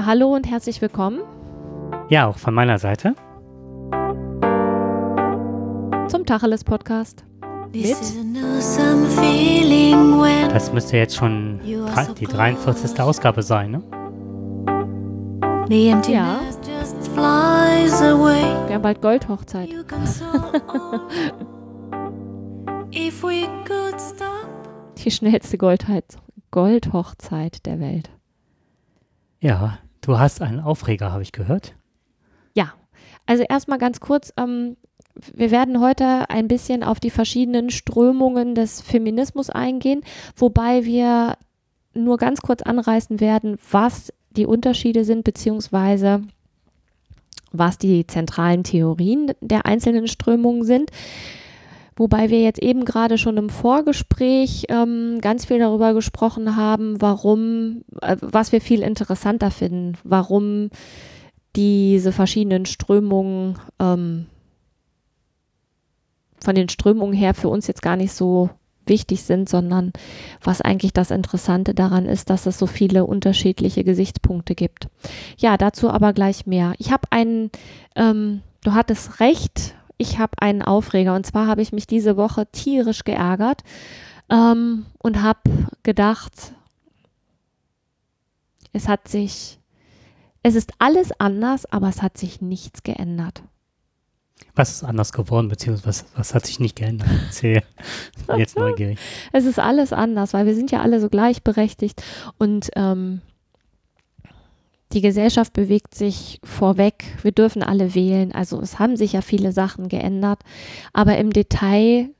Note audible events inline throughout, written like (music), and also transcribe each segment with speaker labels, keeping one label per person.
Speaker 1: Ja, hallo und herzlich willkommen
Speaker 2: Ja, auch von meiner Seite.
Speaker 1: zum Tacheles Podcast. Mit
Speaker 2: Das müsste jetzt schon die 43. Ausgabe sein, ne?
Speaker 1: Ja. Wir haben bald Goldhochzeit. (laughs) Die schnellste Goldhochzeit der Welt.
Speaker 2: Ja, du hast einen Aufreger, habe ich gehört.
Speaker 1: Ja, also erstmal ganz kurz, ähm, wir werden heute ein bisschen auf die verschiedenen Strömungen des Feminismus eingehen, wobei wir nur ganz kurz anreißen werden, was die Unterschiede sind, beziehungsweise was die zentralen Theorien der einzelnen Strömungen sind. Wobei wir jetzt eben gerade schon im Vorgespräch ähm, ganz viel darüber gesprochen haben, warum, äh, was wir viel interessanter finden, warum diese verschiedenen Strömungen ähm, von den Strömungen her für uns jetzt gar nicht so wichtig sind, sondern was eigentlich das Interessante daran ist, dass es so viele unterschiedliche Gesichtspunkte gibt. Ja, dazu aber gleich mehr. Ich habe einen, ähm, du hattest recht, ich habe einen Aufreger und zwar habe ich mich diese Woche tierisch geärgert ähm, und habe gedacht, es hat sich, es ist alles anders, aber es hat sich nichts geändert.
Speaker 2: Was ist anders geworden, beziehungsweise was, was hat sich nicht geändert? Erzähl. Ich bin jetzt (laughs) neugierig.
Speaker 1: Es ist alles anders, weil wir sind ja alle so gleichberechtigt und ähm, die Gesellschaft bewegt sich vorweg. Wir dürfen alle wählen. Also es haben sich ja viele Sachen geändert, aber im Detail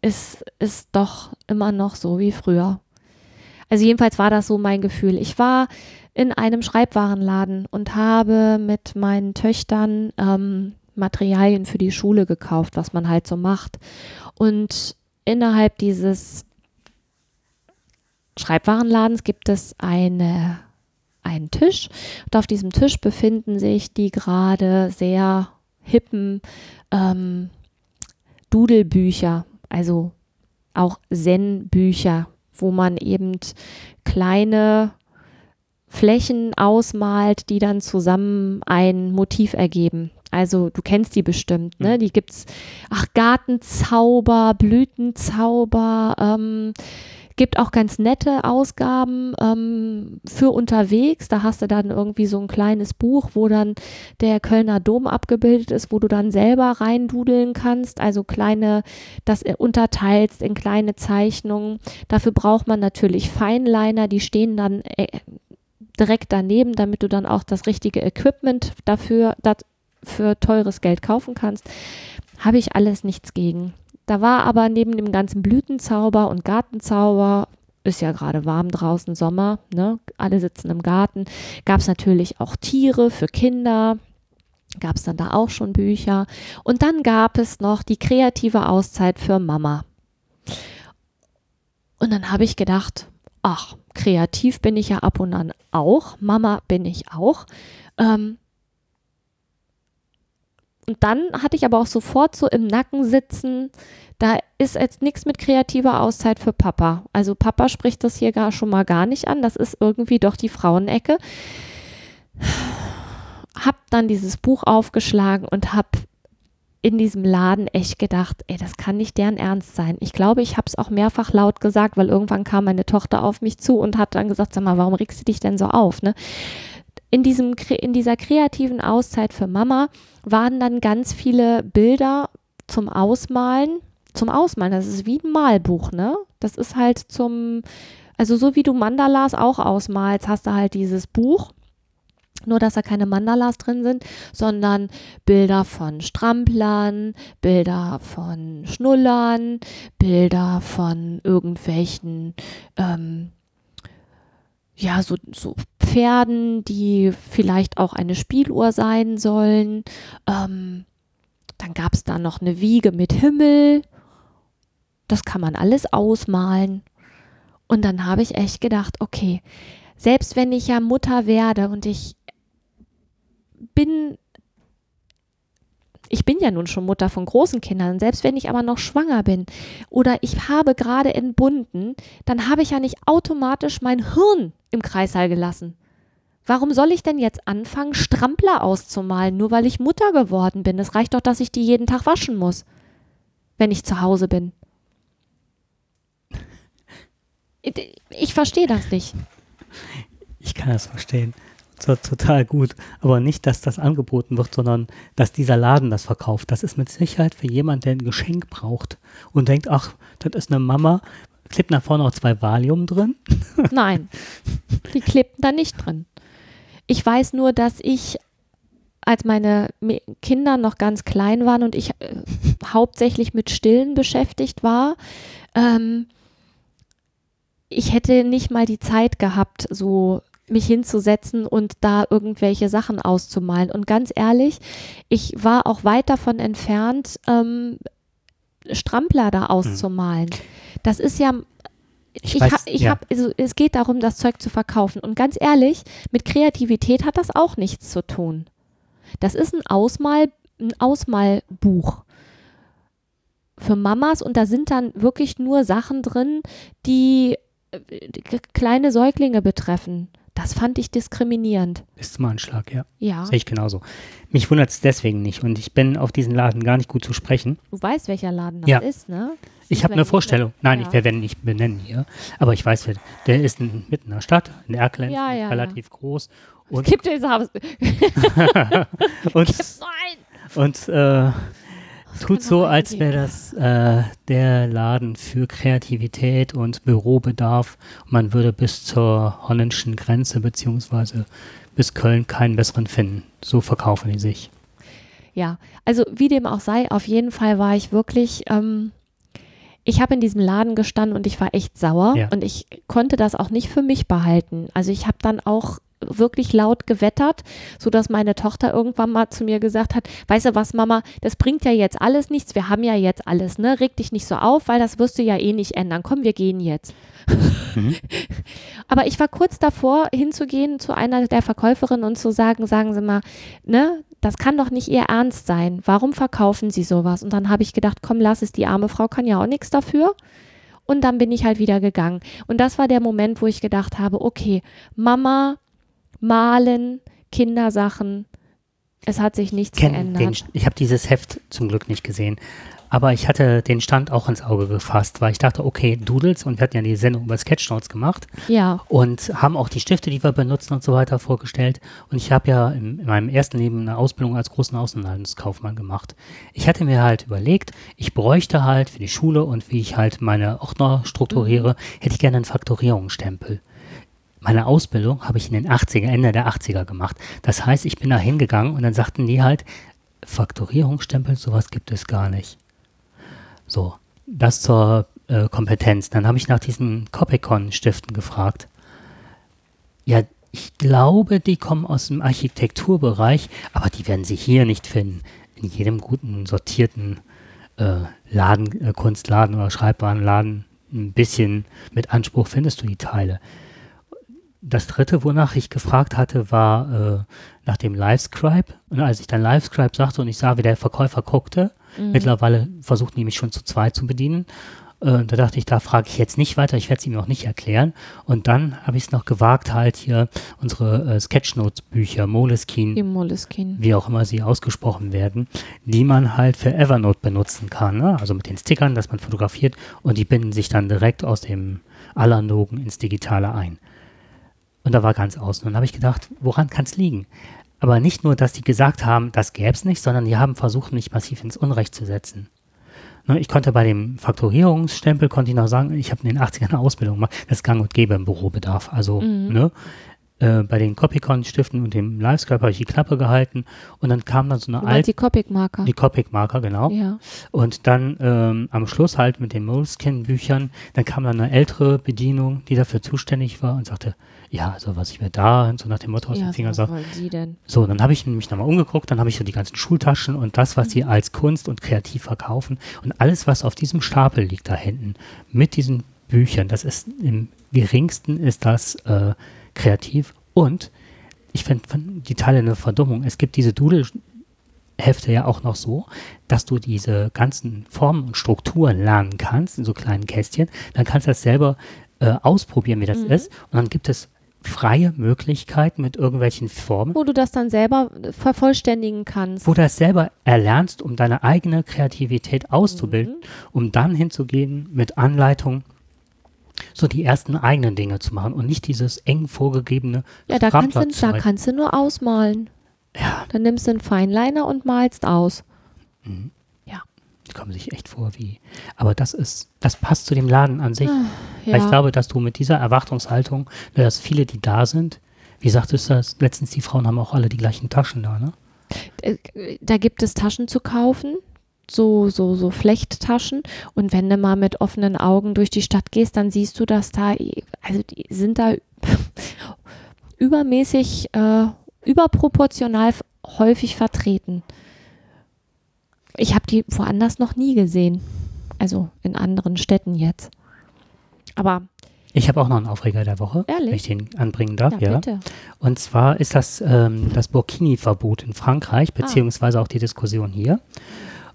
Speaker 1: ist es doch immer noch so wie früher. Also jedenfalls war das so mein Gefühl. Ich war in einem Schreibwarenladen und habe mit meinen Töchtern ähm, Materialien für die Schule gekauft, was man halt so macht. Und innerhalb dieses Schreibwarenladens gibt es eine, einen Tisch. Und auf diesem Tisch befinden sich die gerade sehr hippen ähm, Dudelbücher, also auch Zen-Bücher, wo man eben kleine Flächen ausmalt, die dann zusammen ein Motiv ergeben. Also du kennst die bestimmt, ne? Die gibt's, ach, Gartenzauber, Blütenzauber, ähm, gibt auch ganz nette Ausgaben ähm, für unterwegs. Da hast du dann irgendwie so ein kleines Buch, wo dann der Kölner Dom abgebildet ist, wo du dann selber reindudeln kannst. Also kleine, das unterteilst in kleine Zeichnungen. Dafür braucht man natürlich Feinliner, die stehen dann äh, direkt daneben, damit du dann auch das richtige Equipment dafür, das für teures Geld kaufen kannst, habe ich alles nichts gegen. Da war aber neben dem ganzen Blütenzauber und Gartenzauber, ist ja gerade warm draußen, Sommer, ne? alle sitzen im Garten, gab es natürlich auch Tiere für Kinder, gab es dann da auch schon Bücher. Und dann gab es noch die kreative Auszeit für Mama. Und dann habe ich gedacht, ach, kreativ bin ich ja ab und an auch, Mama bin ich auch. Ähm, und dann hatte ich aber auch sofort so im Nacken sitzen, da ist jetzt nichts mit kreativer Auszeit für Papa. Also Papa spricht das hier gar schon mal gar nicht an. Das ist irgendwie doch die Frauenecke. Hab dann dieses Buch aufgeschlagen und hab in diesem Laden echt gedacht, ey, das kann nicht deren Ernst sein. Ich glaube, ich habe es auch mehrfach laut gesagt, weil irgendwann kam meine Tochter auf mich zu und hat dann gesagt, sag mal, warum regst du dich denn so auf? Ne? In, diesem, in dieser kreativen Auszeit für Mama waren dann ganz viele Bilder zum Ausmalen. Zum Ausmalen, das ist wie ein Malbuch, ne? Das ist halt zum, also so wie du Mandalas auch ausmalst, hast du halt dieses Buch. Nur, dass da keine Mandalas drin sind, sondern Bilder von Stramplern, Bilder von Schnullern, Bilder von irgendwelchen, ähm, ja, so, so Pferden, die vielleicht auch eine Spieluhr sein sollen. Ähm, dann gab es da noch eine Wiege mit Himmel. Das kann man alles ausmalen. Und dann habe ich echt gedacht, okay, selbst wenn ich ja Mutter werde und ich bin, ich bin ja nun schon Mutter von großen Kindern, selbst wenn ich aber noch schwanger bin oder ich habe gerade entbunden, dann habe ich ja nicht automatisch mein Hirn im Kreißsaal gelassen. Warum soll ich denn jetzt anfangen, Strampler auszumalen, nur weil ich Mutter geworden bin? Es reicht doch, dass ich die jeden Tag waschen muss, wenn ich zu Hause bin. (laughs) Ich, ich verstehe das nicht.
Speaker 2: Ich kann das verstehen. Total gut. Aber nicht, dass das angeboten wird, sondern dass dieser Laden das verkauft. Das ist mit Sicherheit für jemanden, der ein Geschenk braucht und denkt, ach, das ist eine Mama, klebt nach vorne noch zwei Valium drin. (laughs)
Speaker 1: Nein, die klebten da nicht drin. Ich weiß nur, dass ich, als meine Kinder noch ganz klein waren und ich äh, hauptsächlich mit Stillen beschäftigt war, ähm, ich hätte nicht mal die Zeit gehabt, so mich hinzusetzen und da irgendwelche Sachen auszumalen. Und ganz ehrlich, ich war auch weit davon entfernt, ähm, Strampler da auszumalen. Das ist ja
Speaker 2: Ich
Speaker 1: ich, ich
Speaker 2: ja.
Speaker 1: hab, also es geht darum, das Zeug zu verkaufen. Und ganz ehrlich, mit Kreativität hat das auch nichts zu tun. Das ist ein Ausmal, ein Ausmalbuch für Mamas und da sind dann wirklich nur Sachen drin, die äh, kleine Säuglinge betreffen. Das fand ich diskriminierend.
Speaker 2: Ist mal ein Schlag, ja.
Speaker 1: Ja,
Speaker 2: Sehe ich genauso. Mich wundert es deswegen nicht und ich bin auf diesen Laden gar nicht gut zu sprechen.
Speaker 1: du weißt, welcher Laden das
Speaker 2: Ja.
Speaker 1: ist, ne?
Speaker 2: Ich habe eine Vorstellung. Nein,
Speaker 1: ja.
Speaker 2: ich werde ihn nicht benennen hier. Aber ich weiß, der ist in, mitten in der Stadt, in Erkelenz,
Speaker 1: Ja, ja,
Speaker 2: relativ groß. (laughs) Und,
Speaker 1: Gibt es
Speaker 2: und,
Speaker 1: Nein!
Speaker 2: und äh, tut so, als wäre das äh, der Laden für Kreativität und Bürobedarf. Man würde bis zur holländischen Grenze beziehungsweise bis Köln keinen besseren finden. So verkaufen die sich.
Speaker 1: Ja, also wie dem auch sei, auf jeden Fall war ich wirklich, ähm, ich habe in diesem Laden gestanden und ich war echt sauer
Speaker 2: Ja.
Speaker 1: und ich konnte das auch nicht für mich behalten. Also ich habe dann auch wirklich laut gewettert, sodass meine Tochter irgendwann mal zu mir gesagt hat, weißt du was, Mama, das bringt ja jetzt alles nichts, wir haben ja jetzt alles, ne? Reg dich nicht so auf, weil das wirst du ja eh nicht ändern. Komm, wir gehen jetzt.
Speaker 2: Mhm. (laughs)
Speaker 1: Aber ich war kurz davor, hinzugehen zu einer der Verkäuferinnen und zu sagen, sagen Sie mal, ne, das kann doch nicht Ihr Ernst sein. Warum verkaufen Sie sowas? Und dann habe ich gedacht, komm, lass es, die arme Frau kann ja auch nichts dafür. Und dann bin ich halt wieder gegangen. Und das war der Moment, wo ich gedacht habe, okay, Mama, malen, Kindersachen, es hat sich nichts
Speaker 2: kenn
Speaker 1: geändert.
Speaker 2: den, ich habe dieses Heft zum Glück nicht gesehen. Aber ich hatte den Stand auch ins Auge gefasst, weil ich dachte, okay, Doodles, und wir hatten ja die Sendung über Sketchnotes gemacht
Speaker 1: ja,
Speaker 2: und haben auch die Stifte, die wir benutzen und so weiter vorgestellt. Und ich habe ja in, in meinem ersten Leben eine Ausbildung als großen Außenhandelskaufmann gemacht. Ich hatte mir halt überlegt, ich bräuchte halt für die Schule und wie ich halt meine Ordner strukturiere, hätte ich gerne einen Faktorierungsstempel. Meine Ausbildung habe ich in den 80er, Ende der 80er gemacht. Das heißt, ich bin da hingegangen und dann sagten die halt, Faktorierungsstempel, sowas gibt es gar nicht. So, das zur äh, Kompetenz. Dann habe ich nach diesen Copicon-Stiften gefragt. Ja, ich glaube, die kommen aus dem Architekturbereich, aber die werden Sie hier nicht finden. In jedem guten, sortierten äh, Laden, äh, Kunstladen oder Schreibwarenladen ein bisschen mit Anspruch findest du die Teile. Das dritte, wonach ich gefragt hatte, war äh, nach dem Livescribe. Und als ich dann Livescribe sagte und ich sah, wie der Verkäufer guckte, mittlerweile versucht die mich schon zu zweit zu bedienen. Äh, da dachte ich, da frage ich jetzt nicht weiter, ich werde es ihm auch nicht erklären. Und dann habe ich es noch gewagt, halt hier unsere äh, Sketchnotes-Bücher, Moleskine,
Speaker 1: im Moleskine.
Speaker 2: wie auch immer sie ausgesprochen werden, die man halt für Evernote benutzen kann. Ne? Also mit den Stickern, dass man fotografiert und die binden sich dann direkt aus dem Analogen ins Digitale ein. Und da war ganz außen. Und dann habe ich gedacht, woran kann es liegen? Aber nicht nur, dass die gesagt haben, das gäbe es nicht, sondern die haben versucht, mich massiv ins Unrecht zu setzen. Ne, ich konnte bei dem Faktorierungsstempel, konnte ich noch sagen, ich habe in den 80ern eine Ausbildung gemacht, das ist gang und gäbe im Bürobedarf. Also, ne, äh, bei den Copicon-Stiften und dem Livescribe habe ich die Klappe gehalten und dann kam dann so eine alte,
Speaker 1: die Copic-Marker.
Speaker 2: die Copic-Marker, genau.
Speaker 1: Ja.
Speaker 2: Und dann ähm, am Schluss halt mit den Moleskine-Büchern, dann kam dann eine ältere Bedienung, die dafür zuständig war und sagte, ja, also was ich mir da, so nach dem Motto aus
Speaker 1: ja,
Speaker 2: dem Finger
Speaker 1: was
Speaker 2: sag.
Speaker 1: wollen Sie denn?
Speaker 2: So, dann habe ich mich nochmal umgeguckt, dann habe ich so die ganzen Schultaschen und das, was
Speaker 1: Mhm.
Speaker 2: sie als Kunst und kreativ verkaufen und alles, was auf diesem Stapel liegt da hinten, mit diesen Büchern, das ist im geringsten ist das äh, kreativ und ich finde die Teile eine Verdummung. Es gibt diese Doodle-Hefte ja auch noch so, dass du diese ganzen Formen und Strukturen lernen kannst in so kleinen Kästchen. Dann kannst du das selber äh, ausprobieren, wie das ist. Und dann gibt es freie Möglichkeit mit irgendwelchen Formen,
Speaker 1: Wo du das dann selber vervollständigen kannst.
Speaker 2: wo du das selber erlernst, um deine eigene Kreativität auszubilden, um dann hinzugehen mit Anleitung, so die ersten eigenen Dinge zu machen und nicht dieses eng vorgegebene
Speaker 1: Ja, da kannst, du, da kannst du nur ausmalen.
Speaker 2: Ja,
Speaker 1: Dann nimmst du einen Feinliner und malst aus.
Speaker 2: die kommen sich echt vor wie. Aber das ist, das passt zu dem Laden an sich.
Speaker 1: Ja.
Speaker 2: Weil ich glaube, dass du mit dieser Erwartungshaltung, ne, dass viele, die da sind, wie sagtest du das, letztens die Frauen haben auch alle die gleichen Taschen da, ne?
Speaker 1: Äh, da gibt es Taschen zu kaufen, so, so, so Flechttaschen. Und wenn du mal mit offenen Augen durch die Stadt gehst, dann siehst du, dass da, also die sind da (laughs) übermäßig, äh, überproportional häufig vertreten. Ich habe die woanders noch nie gesehen. Also in anderen Städten jetzt. Aber
Speaker 2: Ich habe auch noch einen Aufreger der Woche,
Speaker 1: Ehrlich?
Speaker 2: wenn ich den anbringen darf,
Speaker 1: ja,
Speaker 2: ja. Und zwar ist das ähm, das Burkini-Verbot in
Speaker 1: Ah.
Speaker 2: Frankreich, beziehungsweise auch die Diskussion hier.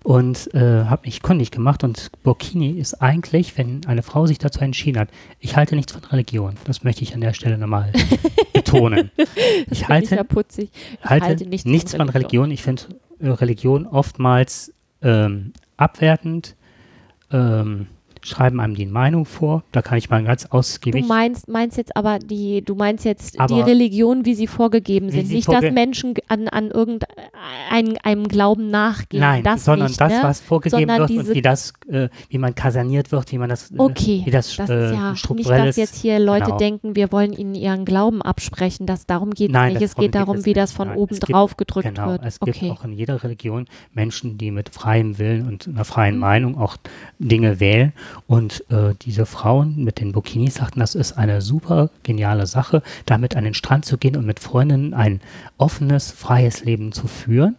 Speaker 2: Und äh, habe mich kundig gemacht und Burkini ist eigentlich, wenn eine Frau sich dazu entschieden hat, ich halte nichts von Religion, das möchte ich an der Stelle nochmal (laughs) betonen. Ich
Speaker 1: ich
Speaker 2: halte
Speaker 1: ja putzig. Ich
Speaker 2: halte,
Speaker 1: halte nichts von
Speaker 2: nichts von Religion. Ich finde äh, Religion oftmals ähm, abwertend, ähm, schreiben einem die Meinung vor. Da kann ich mal ganz
Speaker 1: Du
Speaker 2: ausgiebig.
Speaker 1: meinst, meinst jetzt aber die, du meinst jetzt die
Speaker 2: Aber-
Speaker 1: Religion, wie sie vorgegeben sind.
Speaker 2: sie
Speaker 1: Nicht,
Speaker 2: vorge-
Speaker 1: dass Menschen an, an irgendeinem einem Glauben nachgehen.
Speaker 2: Nein,
Speaker 1: das
Speaker 2: sondern
Speaker 1: nicht,
Speaker 2: das,
Speaker 1: ne?
Speaker 2: was vorgegeben
Speaker 1: Sondern
Speaker 2: wird und wie das, äh, wie man kaserniert wird, wie man das, äh,
Speaker 1: Okay,
Speaker 2: wie das,
Speaker 1: das
Speaker 2: äh,
Speaker 1: ist ja nicht, dass jetzt hier Leute
Speaker 2: Genau.
Speaker 1: denken, wir wollen ihnen ihren Glauben absprechen. Das, darum geht es
Speaker 2: Nein,
Speaker 1: nicht. Es geht
Speaker 2: darum
Speaker 1: wie das von
Speaker 2: Nein,
Speaker 1: oben
Speaker 2: es gibt-
Speaker 1: drauf gedrückt
Speaker 2: Genau,
Speaker 1: wird.
Speaker 2: es gibt
Speaker 1: okay.
Speaker 2: auch in jeder Religion Menschen, die mit freiem Willen und einer freien
Speaker 1: Mhm.
Speaker 2: Meinung auch Dinge wählen. Und äh, diese Frauen mit den Burkinis sagten, das ist eine super geniale Sache, damit an den Strand zu gehen und mit Freundinnen ein offenes, freies Leben zu führen.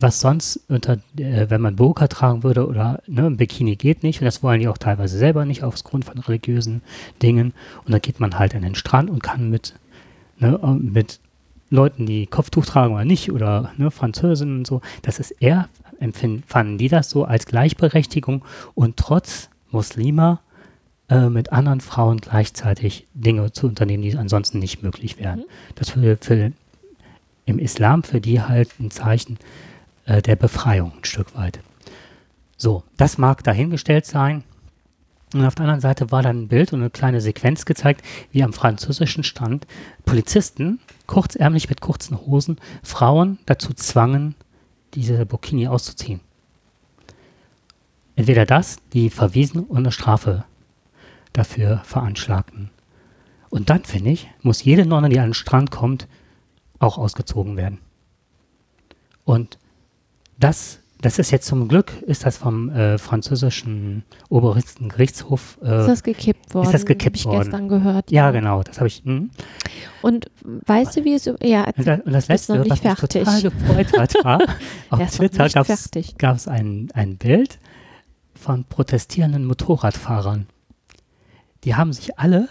Speaker 2: Was sonst unter, äh, wenn man Burka tragen würde oder ne, ein Bikini geht nicht und das wollen die auch teilweise selber nicht aufgrund von religiösen Dingen. Und dann geht man halt an den Strand und kann mit, ne, mit Leuten, die Kopftuch tragen oder nicht, oder ne, Französinnen und so, das ist eher, empfinden, fanden die das so als Gleichberechtigung und trotz Muslima äh, mit anderen Frauen gleichzeitig Dinge zu unternehmen, die ansonsten nicht möglich wären.
Speaker 1: Mhm.
Speaker 2: Das für, für im Islam für die halt ein Zeichen äh, der Befreiung ein Stück weit. So, das mag dahingestellt sein. Und auf der anderen Seite war dann ein Bild und eine kleine Sequenz gezeigt, wie am französischen Stand Polizisten, kurzärmlich mit kurzen Hosen, Frauen dazu zwangen, diese Burkini auszuziehen. Entweder das, die verwiesen und eine Strafe dafür veranschlagten. Und dann, finde ich, muss jede Nonne, die an den Strand kommt, auch ausgezogen werden. Und das, das ist jetzt zum Glück, ist das vom äh, französischen obersten Gerichtshof. Äh,
Speaker 1: ist das gekippt worden?
Speaker 2: das gekippt
Speaker 1: Hab ich
Speaker 2: worden?
Speaker 1: gestern gehört.
Speaker 2: ja, genau, das habe ich. Hm.
Speaker 1: Und weißt du, wie es. Ja,
Speaker 2: Und, das, und das
Speaker 1: Bist noch
Speaker 2: letzte, was
Speaker 1: nicht
Speaker 2: mich total gefreut hat, (laughs) war, auf
Speaker 1: ist
Speaker 2: Twitter
Speaker 1: nicht
Speaker 2: gab es ein, ein Bild von protestierenden Motorradfahrern. Die haben sich alle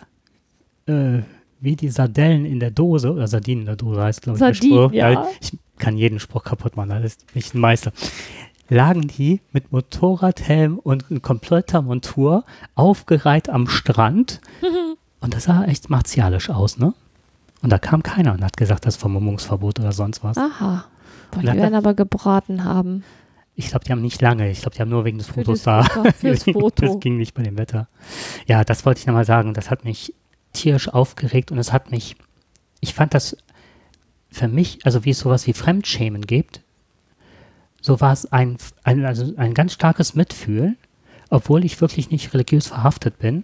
Speaker 2: äh, wie die Sardellen in der Dose, oder Sardinen in der Dose heißt, glaube ich, Spruch.
Speaker 1: ja.
Speaker 2: Ich kann jeden Spruch kaputt machen, das ist nicht ein Meister. Lagen die mit Motorradhelm und kompletter Montur aufgereiht am Strand. (laughs) und das sah echt martialisch aus, ne? Und da kam keiner und hat gesagt, das ist Vermummungsverbot oder sonst was.
Speaker 1: Aha.
Speaker 2: Und
Speaker 1: die werden aber gebraten haben.
Speaker 2: Ich glaube, die haben nicht lange. Ich glaube, die haben nur wegen des
Speaker 1: Für
Speaker 2: Fotos
Speaker 1: das
Speaker 2: da.
Speaker 1: Fürs (laughs) Foto.
Speaker 2: Das ging nicht bei dem Wetter. Ja, das wollte ich nochmal sagen. Das hat mich tierisch aufgeregt und es hat mich, ich fand das für mich, also wie es sowas wie Fremdschämen gibt, so war es ein, ein, also ein ganz starkes Mitfühlen, obwohl ich wirklich nicht religiös verhaftet bin,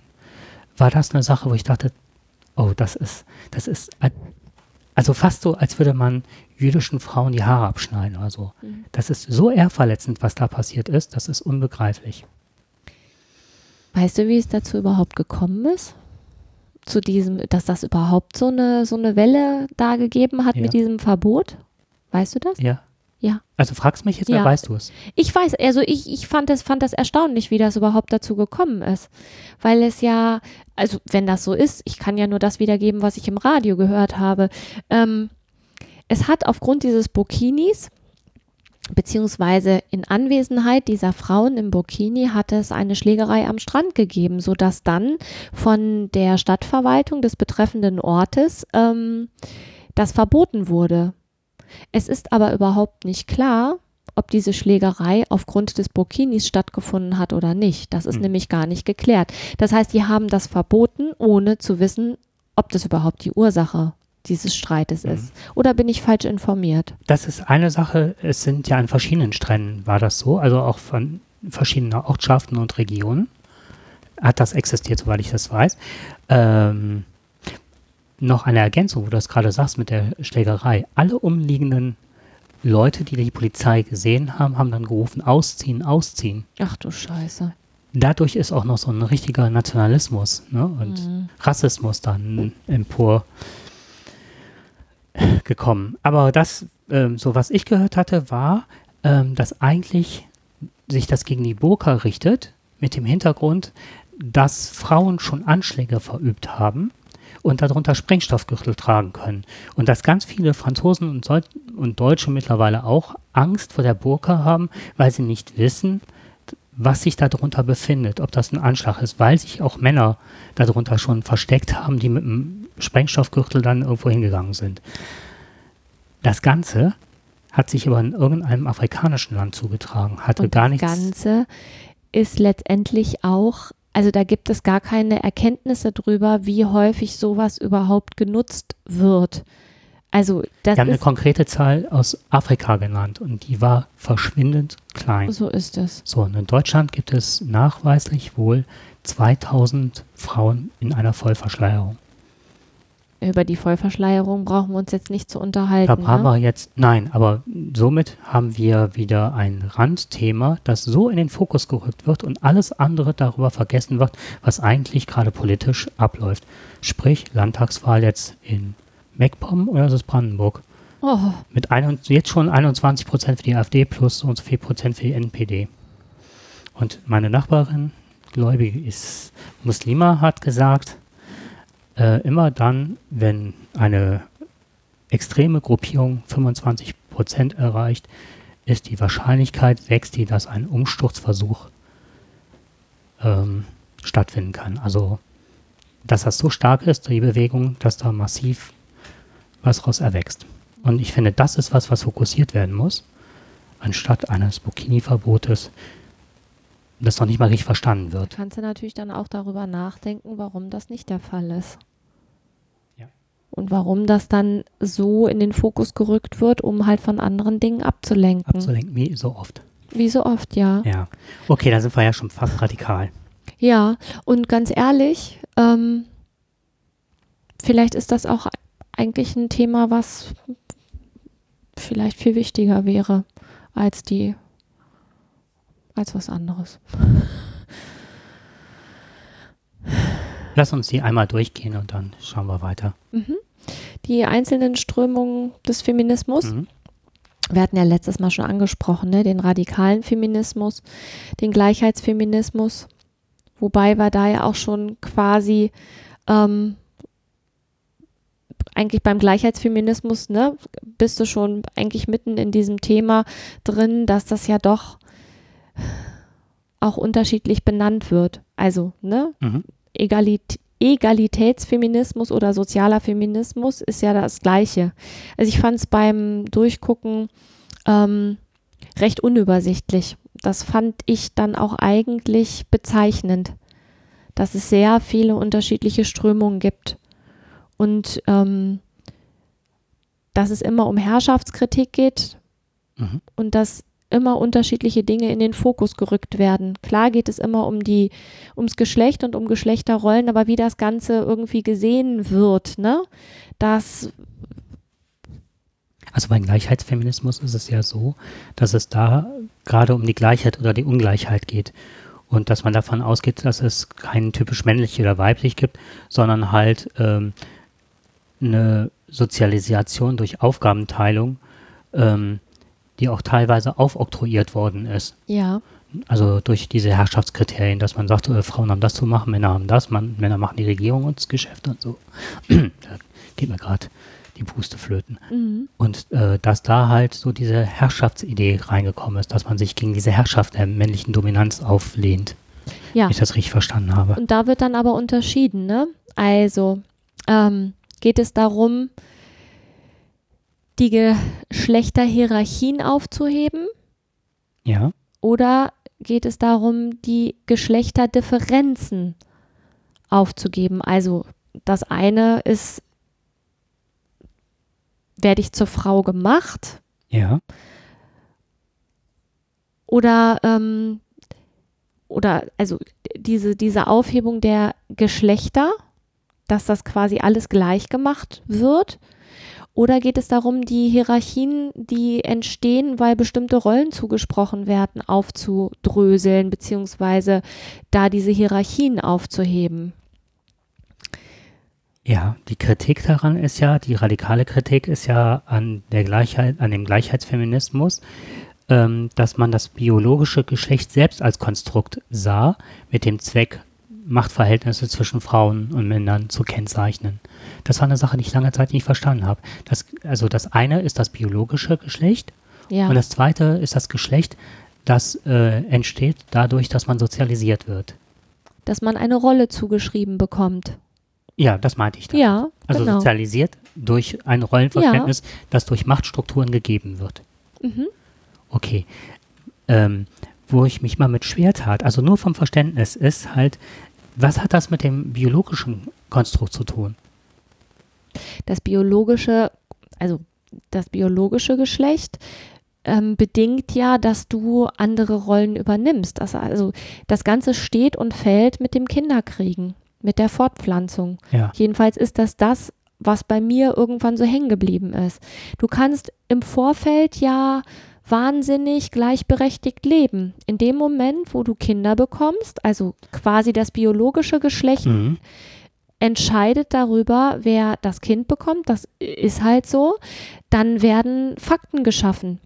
Speaker 2: war das eine Sache, wo ich dachte, oh, das ist, das ist, also fast so, als würde man jüdischen Frauen die Haare abschneiden oder so.
Speaker 1: Mhm.
Speaker 2: Das ist so ehrverletzend, was da passiert ist, das ist unbegreiflich.
Speaker 1: Weißt du, wie es dazu überhaupt gekommen ist? Zu diesem, dass das überhaupt so eine, so eine Welle da gegeben hat
Speaker 2: Ja.
Speaker 1: mit diesem Verbot? Weißt du das?
Speaker 2: Ja.
Speaker 1: Ja.
Speaker 2: Also fragst mich jetzt,
Speaker 1: Ja.
Speaker 2: weißt du es?
Speaker 1: Ich weiß, also ich, ich fand das, fand das erstaunlich, wie das überhaupt dazu gekommen ist. Weil es ja, also wenn das so ist, ich kann ja nur das wiedergeben, was ich im Radio gehört habe. Ähm, es hat aufgrund dieses Burkinis beziehungsweise in Anwesenheit dieser Frauen im Burkini hatte es eine Schlägerei am Strand gegeben, sodass dann von der Stadtverwaltung des betreffenden Ortes ähm, das verboten wurde. Es ist aber überhaupt nicht klar, ob diese Schlägerei aufgrund des Burkinis stattgefunden hat oder nicht. Das ist
Speaker 2: Hm.
Speaker 1: nämlich gar nicht geklärt. Das heißt, die haben das verboten, ohne zu wissen, ob das überhaupt die Ursache dieses Streites
Speaker 2: Mhm.
Speaker 1: ist. Oder bin ich falsch informiert?
Speaker 2: Das ist eine Sache, es sind ja an verschiedenen Stränden war das so, also auch von verschiedenen Ortschaften und Regionen hat das existiert, soweit ich das weiß. Ähm, noch eine Ergänzung, wo du das gerade sagst mit der Schlägerei. Alle umliegenden Leute, die die Polizei gesehen haben, haben dann gerufen, ausziehen, ausziehen.
Speaker 1: Ach du Scheiße.
Speaker 2: Dadurch ist auch noch so ein richtiger Nationalismus ne, und
Speaker 1: Mhm.
Speaker 2: Rassismus dann empor gekommen. Aber das, ähm, so was ich gehört hatte, war, ähm, dass eigentlich sich das gegen die Burka richtet, mit dem Hintergrund, dass Frauen schon Anschläge verübt haben und darunter Sprengstoffgürtel tragen können. Und dass ganz viele Franzosen und, Sol und Deutsche mittlerweile auch Angst vor der Burka haben, weil sie nicht wissen, was sich darunter befindet, ob das ein Anschlag ist, weil sich auch Männer darunter schon versteckt haben, die mit einem Sprengstoffgürtel dann irgendwo hingegangen sind. Das Ganze hat sich aber in irgendeinem afrikanischen Land zugetragen, hatte
Speaker 1: Und
Speaker 2: gar
Speaker 1: das
Speaker 2: nichts.
Speaker 1: Ganze ist letztendlich auch, also da gibt es gar keine Erkenntnisse drüber, wie häufig sowas überhaupt genutzt wird. Also das
Speaker 2: Wir haben eine konkrete Zahl aus Afrika genannt und die war verschwindend klein.
Speaker 1: so ist es.
Speaker 2: So, und in Deutschland gibt es nachweislich wohl 2000 Frauen in einer Vollverschleierung.
Speaker 1: Über die Vollverschleierung brauchen wir uns jetzt nicht zu unterhalten.
Speaker 2: Da haben
Speaker 1: ne?
Speaker 2: wir jetzt, nein, aber somit haben wir wieder ein Randthema, das so in den Fokus gerückt wird und alles andere darüber vergessen wird, was eigentlich gerade politisch abläuft. Sprich, Landtagswahl jetzt in MacPom oder ist es Brandenburg?
Speaker 1: Oh,
Speaker 2: Mit ein, jetzt schon 21 Prozent für die AfD plus so und so viel Prozent für die NPD. Und meine Nachbarin, gläubig ist Muslima, hat gesagt, äh, immer dann, wenn eine extreme Gruppierung 25 Prozent erreicht, ist die Wahrscheinlichkeit, wächst die, dass ein Umsturzversuch ähm, stattfinden kann. Also, dass das so stark ist, die Bewegung, dass da massiv was raus erwächst. Und ich finde, das ist was, was fokussiert werden muss, anstatt eines Burkini-Verbotes, das noch nicht mal richtig verstanden wird.
Speaker 1: kannst du natürlich dann auch darüber nachdenken, warum das nicht der Fall ist.
Speaker 2: Ja.
Speaker 1: Und warum das dann so in den Fokus gerückt wird, um halt von anderen Dingen abzulenken.
Speaker 2: Abzulenken, wie so oft.
Speaker 1: Wie so oft, ja.
Speaker 2: Ja. Okay, da sind wir ja schon fast radikal.
Speaker 1: Ja, und ganz ehrlich, ähm, vielleicht ist das auch eigentlich ein Thema, was vielleicht viel wichtiger wäre als die, als was anderes.
Speaker 2: Lass uns die einmal durchgehen und dann schauen wir weiter.
Speaker 1: Mhm. Die einzelnen Strömungen des Feminismus,
Speaker 2: Mhm.
Speaker 1: wir hatten ja letztes Mal schon angesprochen, ne? den radikalen Feminismus, den Gleichheitsfeminismus, wobei wir da ja auch schon quasi ähm, eigentlich beim Gleichheitsfeminismus, ne, bist du schon eigentlich mitten in diesem Thema drin, dass das ja doch auch unterschiedlich benannt wird. Also, ne,
Speaker 2: Mhm.
Speaker 1: Egalit Egalitätsfeminismus oder sozialer Feminismus ist ja das Gleiche. Also ich fand es beim Durchgucken ähm, recht unübersichtlich. Das fand ich dann auch eigentlich bezeichnend, dass es sehr viele unterschiedliche Strömungen gibt und ähm, dass es immer um Herrschaftskritik geht
Speaker 2: Mhm.
Speaker 1: und dass immer unterschiedliche Dinge in den Fokus gerückt werden. Klar geht es immer um die, ums Geschlecht und um Geschlechterrollen, aber wie das Ganze irgendwie gesehen wird, ne? Das,
Speaker 2: Also beim Gleichheitsfeminismus ist es ja so, dass es da gerade um die Gleichheit oder die Ungleichheit geht. Und dass man davon ausgeht, dass es keinen typisch männlich oder weiblich gibt, sondern halt ähm, eine Sozialisation durch Aufgabenteilung, ähm, die auch teilweise aufoktroyiert worden ist.
Speaker 1: ja,
Speaker 2: Also durch diese Herrschaftskriterien, dass man sagt, äh, Frauen haben das zu machen, Männer haben das, man, Männer machen die Regierung und das Geschäft und so. (clears throat) da geht mir gerade die Pusteflöten.
Speaker 1: Mhm.
Speaker 2: Und äh, dass da halt so diese Herrschaftsidee reingekommen ist, dass man sich gegen diese Herrschaft der männlichen Dominanz auflehnt.
Speaker 1: Ja.
Speaker 2: Wenn ich das richtig verstanden habe.
Speaker 1: Und da wird dann aber unterschieden, ne? Also ähm, geht es darum, die Geschlechterhierarchien aufzuheben
Speaker 2: Ja.
Speaker 1: oder geht es darum, die Geschlechterdifferenzen aufzugeben? Also das eine ist, werde ich zur Frau gemacht
Speaker 2: Ja.
Speaker 1: oder ähm, oder also diese, diese Aufhebung der Geschlechter, dass das quasi alles gleich gemacht wird? Oder geht es darum, die Hierarchien, die entstehen, weil bestimmte Rollen zugesprochen werden, aufzudröseln, beziehungsweise da diese Hierarchien aufzuheben?
Speaker 2: Ja, die Kritik daran ist ja, die radikale Kritik ist ja an der Gleichheit, an dem Gleichheitsfeminismus, ähm, dass man das biologische Geschlecht selbst als Konstrukt sah, mit dem Zweck, Machtverhältnisse zwischen Frauen und Männern zu kennzeichnen. Das war eine Sache, die ich lange Zeit nicht verstanden habe. Das, also das eine ist das biologische Geschlecht
Speaker 1: Ja.
Speaker 2: und das zweite ist das Geschlecht, das äh, entsteht dadurch, dass man sozialisiert wird.
Speaker 1: dass man eine Rolle zugeschrieben bekommt.
Speaker 2: Ja, das meinte ich. damit.
Speaker 1: Ja,
Speaker 2: Also
Speaker 1: genau.
Speaker 2: sozialisiert durch ein Rollenverständnis, das durch Machtstrukturen gegeben wird.
Speaker 1: Mhm.
Speaker 2: Okay. Ähm, wo ich mich mal mit schwer tat, also nur vom Verständnis, ist halt, was hat das mit dem biologischen Konstrukt zu tun?
Speaker 1: Das biologische, also das biologische Geschlecht ähm, bedingt ja, dass du andere Rollen übernimmst. Das, also das Ganze steht und fällt mit dem Kinderkriegen, mit der Fortpflanzung.
Speaker 2: Ja.
Speaker 1: Jedenfalls ist das das, was bei mir irgendwann so hängen geblieben ist. Du kannst im Vorfeld ja wahnsinnig gleichberechtigt leben. In dem Moment, wo du Kinder bekommst, also quasi das biologische Geschlecht
Speaker 2: Mhm.
Speaker 1: entscheidet darüber, wer das Kind bekommt, das ist halt so, dann werden Fakten geschaffen.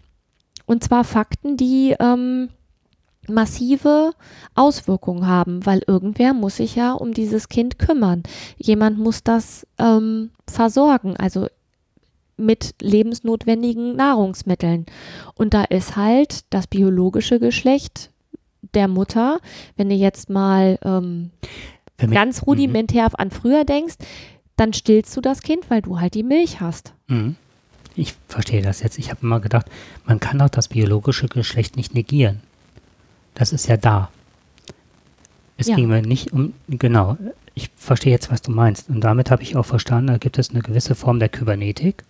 Speaker 1: Und zwar Fakten, die ähm, massive Auswirkungen haben, weil irgendwer muss sich ja um dieses Kind kümmern. Jemand muss das ähm, versorgen, also mit lebensnotwendigen Nahrungsmitteln. Und da ist halt das biologische Geschlecht der Mutter, wenn du jetzt mal ähm, ganz rudimentär an früher denkst, dann stillst du das Kind, weil du halt die Milch hast.
Speaker 2: Mhm. Ich verstehe das jetzt. Ich habe immer gedacht, man kann doch das biologische Geschlecht nicht negieren. Das ist ja da. Es
Speaker 1: Ja.
Speaker 2: ging mir nicht um, genau, ich verstehe jetzt, was du meinst. Und damit habe ich auch verstanden, da gibt es eine gewisse Form der Kybernetik.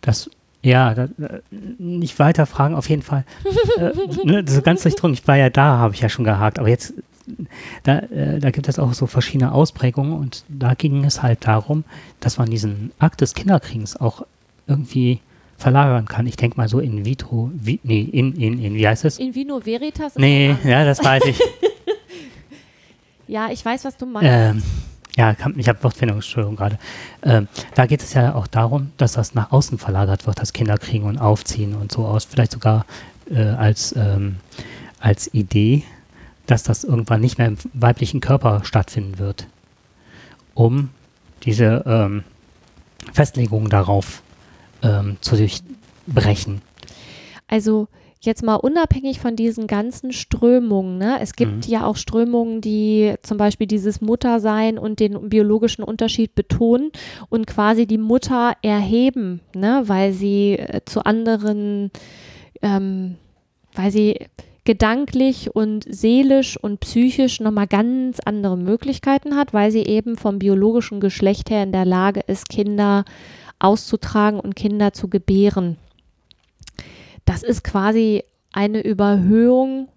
Speaker 2: Das, ja, da, nicht weiter fragen, auf jeden Fall. (laughs) äh, ne, so ganz durchdrungen. Ich war ja da, habe ich ja schon gehakt. Aber jetzt, da, äh, da gibt es auch so verschiedene Ausprägungen und da ging es halt darum, dass man diesen Akt des Kinderkriegens auch irgendwie verlagern kann. Ich denke mal so in vitro, vi, nee, in, in, in, wie heißt es?
Speaker 1: In vino veritas?
Speaker 2: Nee, ja, das weiß ich. (laughs)
Speaker 1: Ja, ich weiß, was du meinst.
Speaker 2: ähm, ja, ich habe Wortfindungsstörung gerade. Ähm, da geht es ja auch darum, dass das nach außen verlagert wird, das Kinderkriegen und Aufziehen und so aus. Vielleicht sogar äh, als, ähm, als Idee, dass das irgendwann nicht mehr im weiblichen Körper stattfinden wird, um diese ähm, Festlegung darauf ähm, zu durchbrechen.
Speaker 1: Also jetzt mal unabhängig von diesen ganzen Strömungen, ne? Es gibt
Speaker 2: Mhm.
Speaker 1: ja auch Strömungen, die zum Beispiel dieses Muttersein und den biologischen Unterschied betonen und quasi die Mutter erheben, ne? Weil sie äh, zu anderen, ähm, weil sie gedanklich und seelisch und psychisch nochmal ganz andere Möglichkeiten hat, weil sie eben vom biologischen Geschlecht her in der Lage ist, Kinder auszutragen und Kinder zu gebären. Das ist quasi eine Überhöhung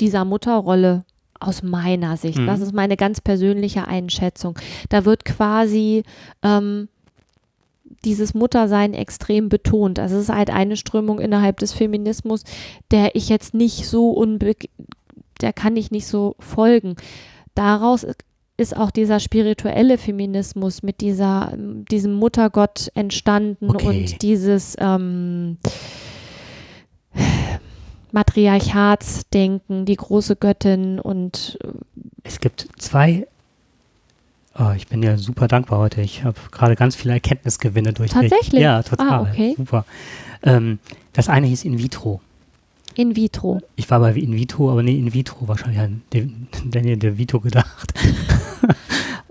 Speaker 1: dieser Mutterrolle aus meiner Sicht.
Speaker 2: Mhm.
Speaker 1: Das ist meine ganz persönliche Einschätzung. Da wird quasi ähm, dieses Muttersein extrem betont. Also es ist halt eine Strömung innerhalb des Feminismus, der ich jetzt nicht so unbe der kann ich nicht so folgen. Daraus ist auch dieser spirituelle Feminismus mit dieser, diesem Muttergott entstanden
Speaker 2: Okay.
Speaker 1: und dieses ähm, Matriarchatsdenken, die große Göttin und äh,
Speaker 2: Es gibt zwei Oh, ich bin ja super dankbar heute. Ich habe gerade ganz viele Erkenntnisgewinne durch dich.
Speaker 1: Tatsächlich?
Speaker 2: Ja, total.
Speaker 1: Ah, okay.
Speaker 2: Super. Ähm, das eine hieß In vitro.
Speaker 1: In vitro.
Speaker 2: Ich war bei In vitro, aber nee, In vitro wahrscheinlich an Daniel De Vito gedacht. Ähm,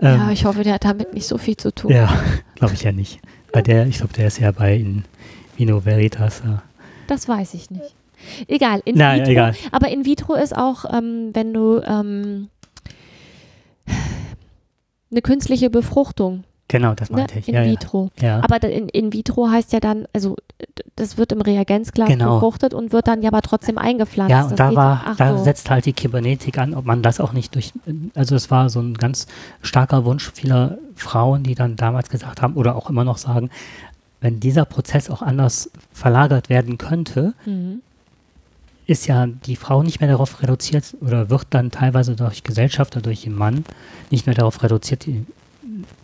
Speaker 2: (laughs)
Speaker 1: ja, ich hoffe, der hat damit nicht so viel zu tun.
Speaker 2: ja, glaube ich ja nicht. Bei der, ich glaube, der ist ja bei In Vino Veritas.
Speaker 1: Das weiß ich nicht. Egal, in
Speaker 2: Na,
Speaker 1: vitro.
Speaker 2: egal.
Speaker 1: Aber in vitro ist auch, ähm, wenn du ähm, eine künstliche Befruchtung,
Speaker 2: Genau, das
Speaker 1: ne?
Speaker 2: meinte ich.
Speaker 1: in
Speaker 2: Ja, ja.
Speaker 1: vitro.
Speaker 2: ja.
Speaker 1: Aber da- in, in vitro heißt ja dann, also das wird im Reagenzglas
Speaker 2: Genau.
Speaker 1: befruchtet und wird dann ja aber trotzdem eingepflanzt.
Speaker 2: Ja,
Speaker 1: Das
Speaker 2: und da
Speaker 1: geht-
Speaker 2: war,
Speaker 1: ach
Speaker 2: da
Speaker 1: so.
Speaker 2: setzt halt die Kybernetik an, ob man das auch nicht durch, also es war so ein ganz starker Wunsch vieler Frauen, die dann damals gesagt haben oder auch immer noch sagen, wenn dieser Prozess auch anders verlagert werden könnte,
Speaker 1: Mhm.
Speaker 2: ist ja die Frau nicht mehr darauf reduziert oder wird dann teilweise durch Gesellschaft oder durch den Mann nicht mehr darauf reduziert, die-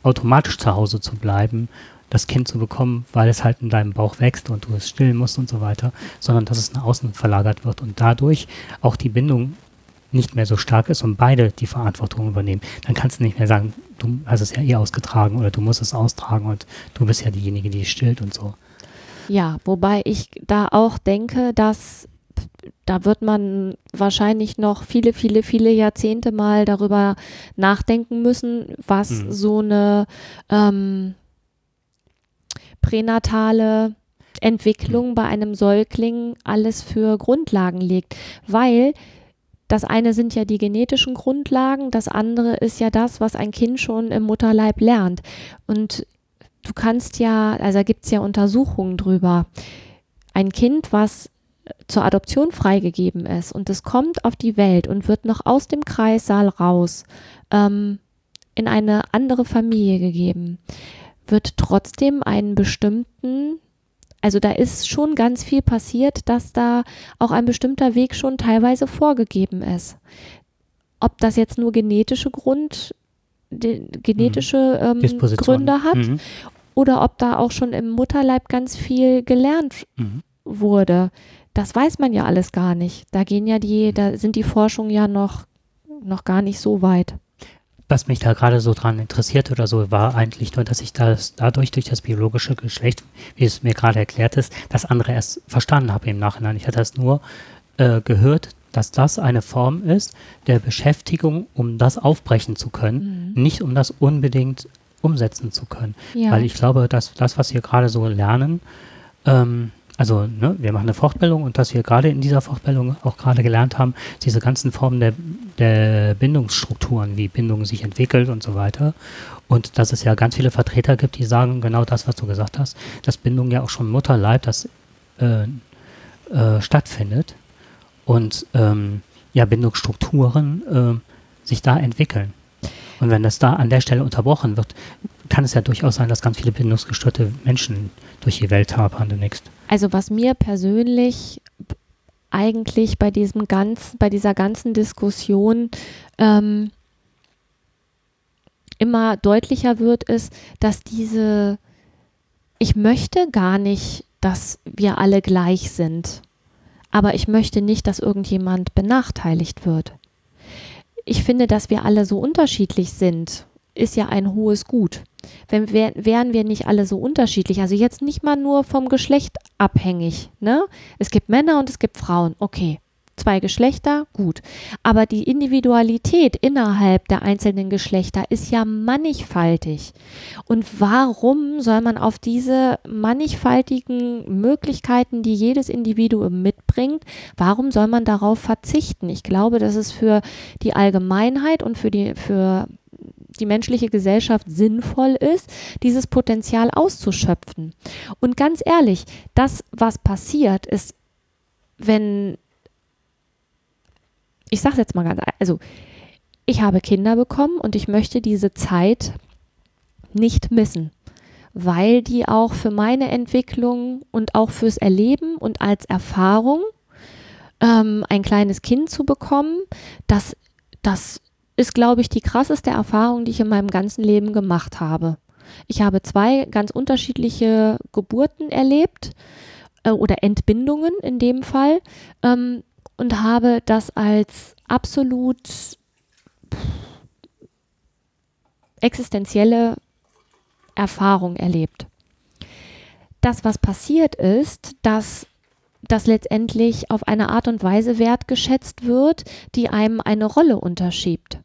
Speaker 2: automatisch zu Hause zu bleiben, das Kind zu bekommen, weil es halt in deinem Bauch wächst und du es stillen musst und so weiter, sondern dass es nach außen verlagert wird und dadurch auch die Bindung nicht mehr so stark ist und beide die Verantwortung übernehmen. Dann kannst du nicht mehr sagen, du hast es ja eh ausgetragen oder du musst es austragen und du bist ja diejenige, die es stillt und so.
Speaker 1: Ja, wobei ich da auch denke, dass da wird man wahrscheinlich noch viele, viele, viele Jahrzehnte mal darüber nachdenken müssen, was
Speaker 2: Mhm.
Speaker 1: so eine ähm, pränatale Entwicklung bei einem Säugling alles für Grundlagen legt. Weil das eine sind ja die genetischen Grundlagen, das andere ist ja das, was ein Kind schon im Mutterleib lernt. Und du kannst ja, also da gibt es ja Untersuchungen drüber. Ein Kind, was zur Adoption freigegeben ist und es kommt auf die Welt und wird noch aus dem Kreissaal raus ähm, in eine andere Familie gegeben, wird trotzdem einen bestimmten, also da ist schon ganz viel passiert, dass da auch ein bestimmter Weg schon teilweise vorgegeben ist. Ob das jetzt nur genetische Grund, de, genetische ähm,
Speaker 2: Disposition.
Speaker 1: Gründe hat
Speaker 2: Mhm.
Speaker 1: oder ob da auch schon im Mutterleib ganz viel gelernt
Speaker 2: Mhm.
Speaker 1: wurde. Das weiß man ja alles gar nicht. Da gehen ja die, da sind die Forschungen ja noch, noch gar nicht so weit.
Speaker 2: Was mich da gerade so dran interessiert oder so, war eigentlich nur, dass ich das dadurch durch das biologische Geschlecht, wie es mir gerade erklärt ist, das andere erst verstanden habe im Nachhinein. Ich hatte das nur äh, gehört, dass das eine Form ist der Beschäftigung, um das aufbrechen zu können, nicht um das unbedingt umsetzen zu können.
Speaker 1: Ja.
Speaker 2: Weil ich glaube, dass das, was wir gerade so lernen, ähm, also ne, wir machen eine Fortbildung und dass wir gerade in dieser Fortbildung auch gerade gelernt haben, diese ganzen Formen der, der Bindungsstrukturen, wie Bindung sich entwickelt und so weiter. Und dass es ja ganz viele Vertreter gibt, die sagen genau das, was du gesagt hast, dass Bindung ja auch schon Mutterleib das äh, äh, stattfindet und ähm, ja Bindungsstrukturen äh, sich da entwickeln. Und wenn das da an der Stelle unterbrochen wird, kann es ja durchaus sein, dass ganz viele bindungsgestörte Menschen durch die Welt hapern demnächst.
Speaker 1: Also was mir persönlich eigentlich bei diesem ganz, bei dieser ganzen Diskussion ähm, immer deutlicher wird, ist, dass diese, ich möchte gar nicht, dass wir alle gleich sind, aber ich möchte nicht, dass irgendjemand benachteiligt wird. Ich finde, dass wir alle so unterschiedlich sind, ist ja ein hohes Gut. Wenn wär, wären wir nicht alle so unterschiedlich, also jetzt nicht mal nur vom Geschlecht abhängig, ne? Es gibt Männer und es gibt Frauen, okay. Zwei Geschlechter, gut. Aber die Individualität innerhalb der einzelnen Geschlechter ist ja mannigfaltig. Und warum soll man auf diese mannigfaltigen Möglichkeiten, die jedes Individuum mitbringt, warum soll man darauf verzichten? Ich glaube, dass es für die Allgemeinheit und für die, für die menschliche Gesellschaft sinnvoll ist, dieses Potenzial auszuschöpfen. Und ganz ehrlich, das, was passiert, ist, wenn, ich sage jetzt mal ganz, also ich habe Kinder bekommen und ich möchte diese Zeit nicht missen, weil die auch für meine Entwicklung und auch fürs Erleben und als Erfahrung ähm, ein kleines Kind zu bekommen, das, das ist, glaube ich, die krasseste Erfahrung, die ich in meinem ganzen Leben gemacht habe. Ich habe zwei ganz unterschiedliche Geburten erlebt äh, oder Entbindungen in dem Fall ähm, und habe das als absolut existenzielle Erfahrung erlebt. Das, was passiert ist, dass das letztendlich auf eine Art und Weise wertgeschätzt wird, die einem eine Rolle unterschiebt.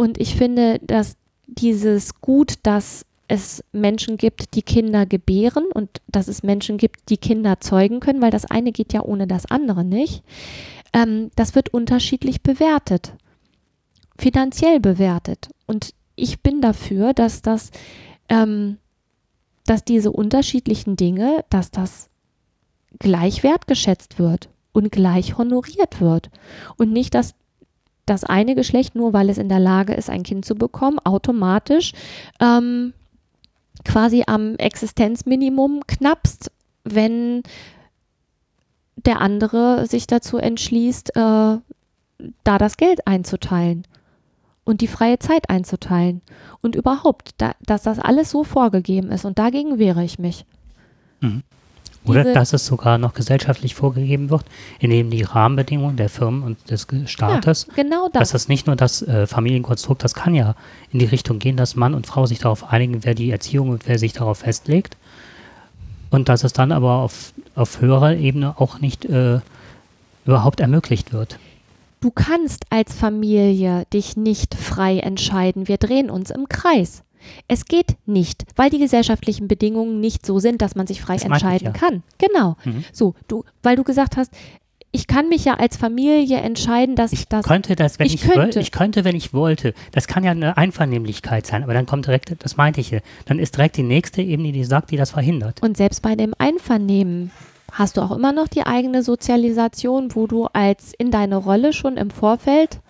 Speaker 1: Und ich finde, dass dieses Gut, dass es Menschen gibt, die Kinder gebären und dass es Menschen gibt, die Kinder zeugen können, weil das eine geht ja ohne das andere nicht, ähm, das wird unterschiedlich bewertet, finanziell bewertet. Und ich bin dafür, dass das, ähm, dass diese unterschiedlichen Dinge, dass das gleich wertgeschätzt wird und gleich honoriert wird. Und nicht, dass das eine Geschlecht, nur weil es in der Lage ist, ein Kind zu bekommen, automatisch ähm, quasi am Existenzminimum knappst, wenn der andere sich dazu entschließt, äh, da das Geld einzuteilen und die freie Zeit einzuteilen. Und überhaupt, da, dass das alles so vorgegeben ist. Und dagegen wehre ich mich.
Speaker 2: Mhm. Oder dass es sogar noch gesellschaftlich vorgegeben wird, indem die Rahmenbedingungen der Firmen und des Staates,
Speaker 1: ja, genau das.
Speaker 2: dass das nicht nur das äh, Familienkonstrukt, das kann ja in die Richtung gehen, dass Mann und Frau sich darauf einigen, wer die Erziehung und wer sich darauf festlegt. Und dass es dann aber auf, auf höherer Ebene auch nicht äh, überhaupt ermöglicht wird.
Speaker 1: Du kannst als Familie dich nicht frei entscheiden. Wir drehen uns im Kreis. Es geht nicht, weil die gesellschaftlichen Bedingungen nicht so sind, dass man sich frei das entscheiden ich, ja. kann. Genau. Mhm. So, du, weil du gesagt hast, ich kann mich ja als Familie entscheiden, dass
Speaker 2: ich
Speaker 1: das.
Speaker 2: Könnte das, wenn ich, ich könnte. ich könnte, wenn ich wollte. Das kann ja eine Einvernehmlichkeit sein, aber dann kommt direkt, das meinte ich, dann ist direkt die nächste Ebene, die sagt, die das verhindert.
Speaker 1: Und selbst bei dem Einvernehmen hast du auch immer noch die eigene Sozialisation, wo du als in deine Rolle schon im Vorfeld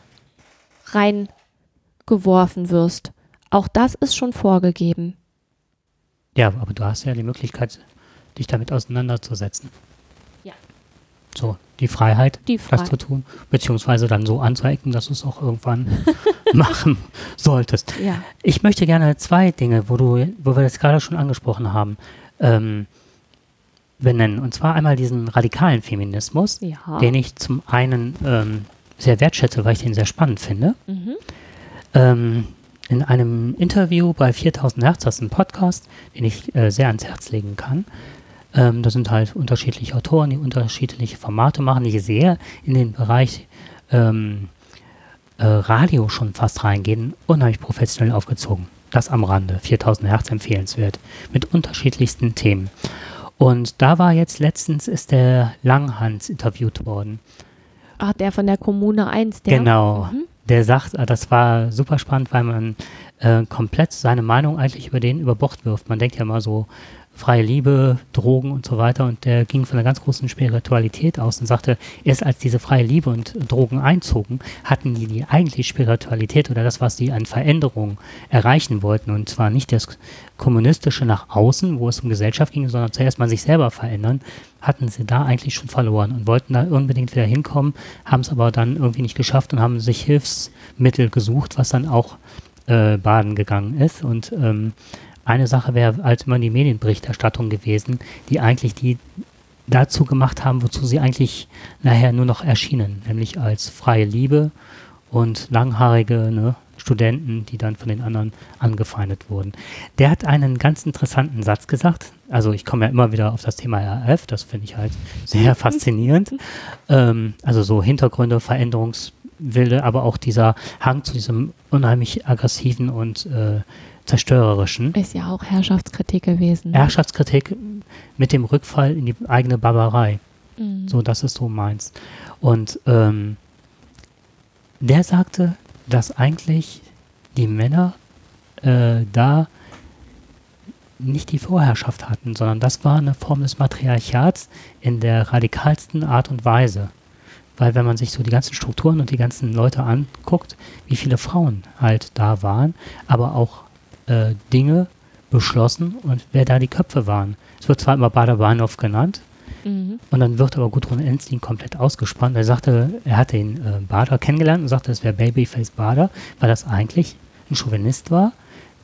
Speaker 1: reingeworfen wirst. Auch das ist schon vorgegeben.
Speaker 2: Ja, aber du hast ja die Möglichkeit, dich damit auseinanderzusetzen.
Speaker 1: Ja.
Speaker 2: So, die Freiheit,
Speaker 1: die Freiheit,
Speaker 2: das zu tun, beziehungsweise dann so anzuecken, dass du es auch irgendwann (laughs) machen solltest.
Speaker 1: Ja.
Speaker 2: Ich möchte gerne zwei Dinge, wo du, wo wir das gerade schon angesprochen haben, ähm, benennen. Und zwar einmal diesen radikalen Feminismus,
Speaker 1: ja.
Speaker 2: den ich zum einen ähm, sehr wertschätze, weil ich den sehr spannend finde.
Speaker 1: Mhm.
Speaker 2: Ähm, in einem Interview bei 4000 Hertz, das ist ein Podcast, den ich äh, sehr ans Herz legen kann. Ähm, da sind halt unterschiedliche Autoren, die unterschiedliche Formate machen, die sehr in den Bereich ähm, äh, Radio schon fast reingehen, unheimlich professionell aufgezogen. Das am Rande, 4000 Hertz empfehlenswert, mit unterschiedlichsten Themen. Und da war jetzt letztens, ist der Langhans interviewt worden.
Speaker 1: Ach, der von der Kommune 1, der.
Speaker 2: Genau. Mhm der sagt, ah, das war super spannend, weil man äh, komplett seine Meinung eigentlich über den über Bord wirft. Man denkt ja immer so, freie Liebe, Drogen und so weiter. Und der ging von einer ganz großen Spiritualität aus und sagte, erst als diese freie Liebe und Drogen einzogen, hatten die die eigentliche Spiritualität oder das, was sie an Veränderungen erreichen wollten. Und zwar nicht das kommunistische nach außen, wo es um Gesellschaft ging, sondern zuerst mal sich selber verändern, hatten sie da eigentlich schon verloren und wollten da unbedingt wieder hinkommen, haben es aber dann irgendwie nicht geschafft und haben sich Hilfsmittel gesucht, was dann auch äh, baden gegangen ist. Und ähm, eine Sache wäre als immer die Medienberichterstattung gewesen, die eigentlich die dazu gemacht haben, wozu sie eigentlich nachher nur noch erschienen, nämlich als freie Liebe und langhaarige ne, Studenten, die dann von den anderen angefeindet wurden. Der hat einen ganz interessanten Satz gesagt. Also ich komme ja immer wieder auf das Thema RF, das finde ich halt sehr (laughs) faszinierend. Ähm, also so Hintergründe, Veränderungswilde, aber auch dieser Hang zu diesem unheimlich aggressiven und äh, zerstörerischen.
Speaker 1: Ist ja auch Herrschaftskritik gewesen.
Speaker 2: Ne? Herrschaftskritik mit dem Rückfall in die eigene Barbarei. Mhm. So, das ist so meins. Und ähm, der sagte, dass eigentlich die Männer äh, da nicht die Vorherrschaft hatten, sondern das war eine Form des Matriarchats in der radikalsten Art und Weise. Weil wenn man sich so die ganzen Strukturen und die ganzen Leute anguckt, wie viele Frauen halt da waren, aber auch äh, Dinge beschlossen und wer da die Köpfe waren. Es wird zwar immer Bader-Bahnhof genannt, mhm. und dann wird aber Gudrun Enzlin komplett ausgespannt. Er sagte, er hatte den äh, Bader kennengelernt und sagte, es wäre Babyface Bader, weil das eigentlich ein Chauvinist war,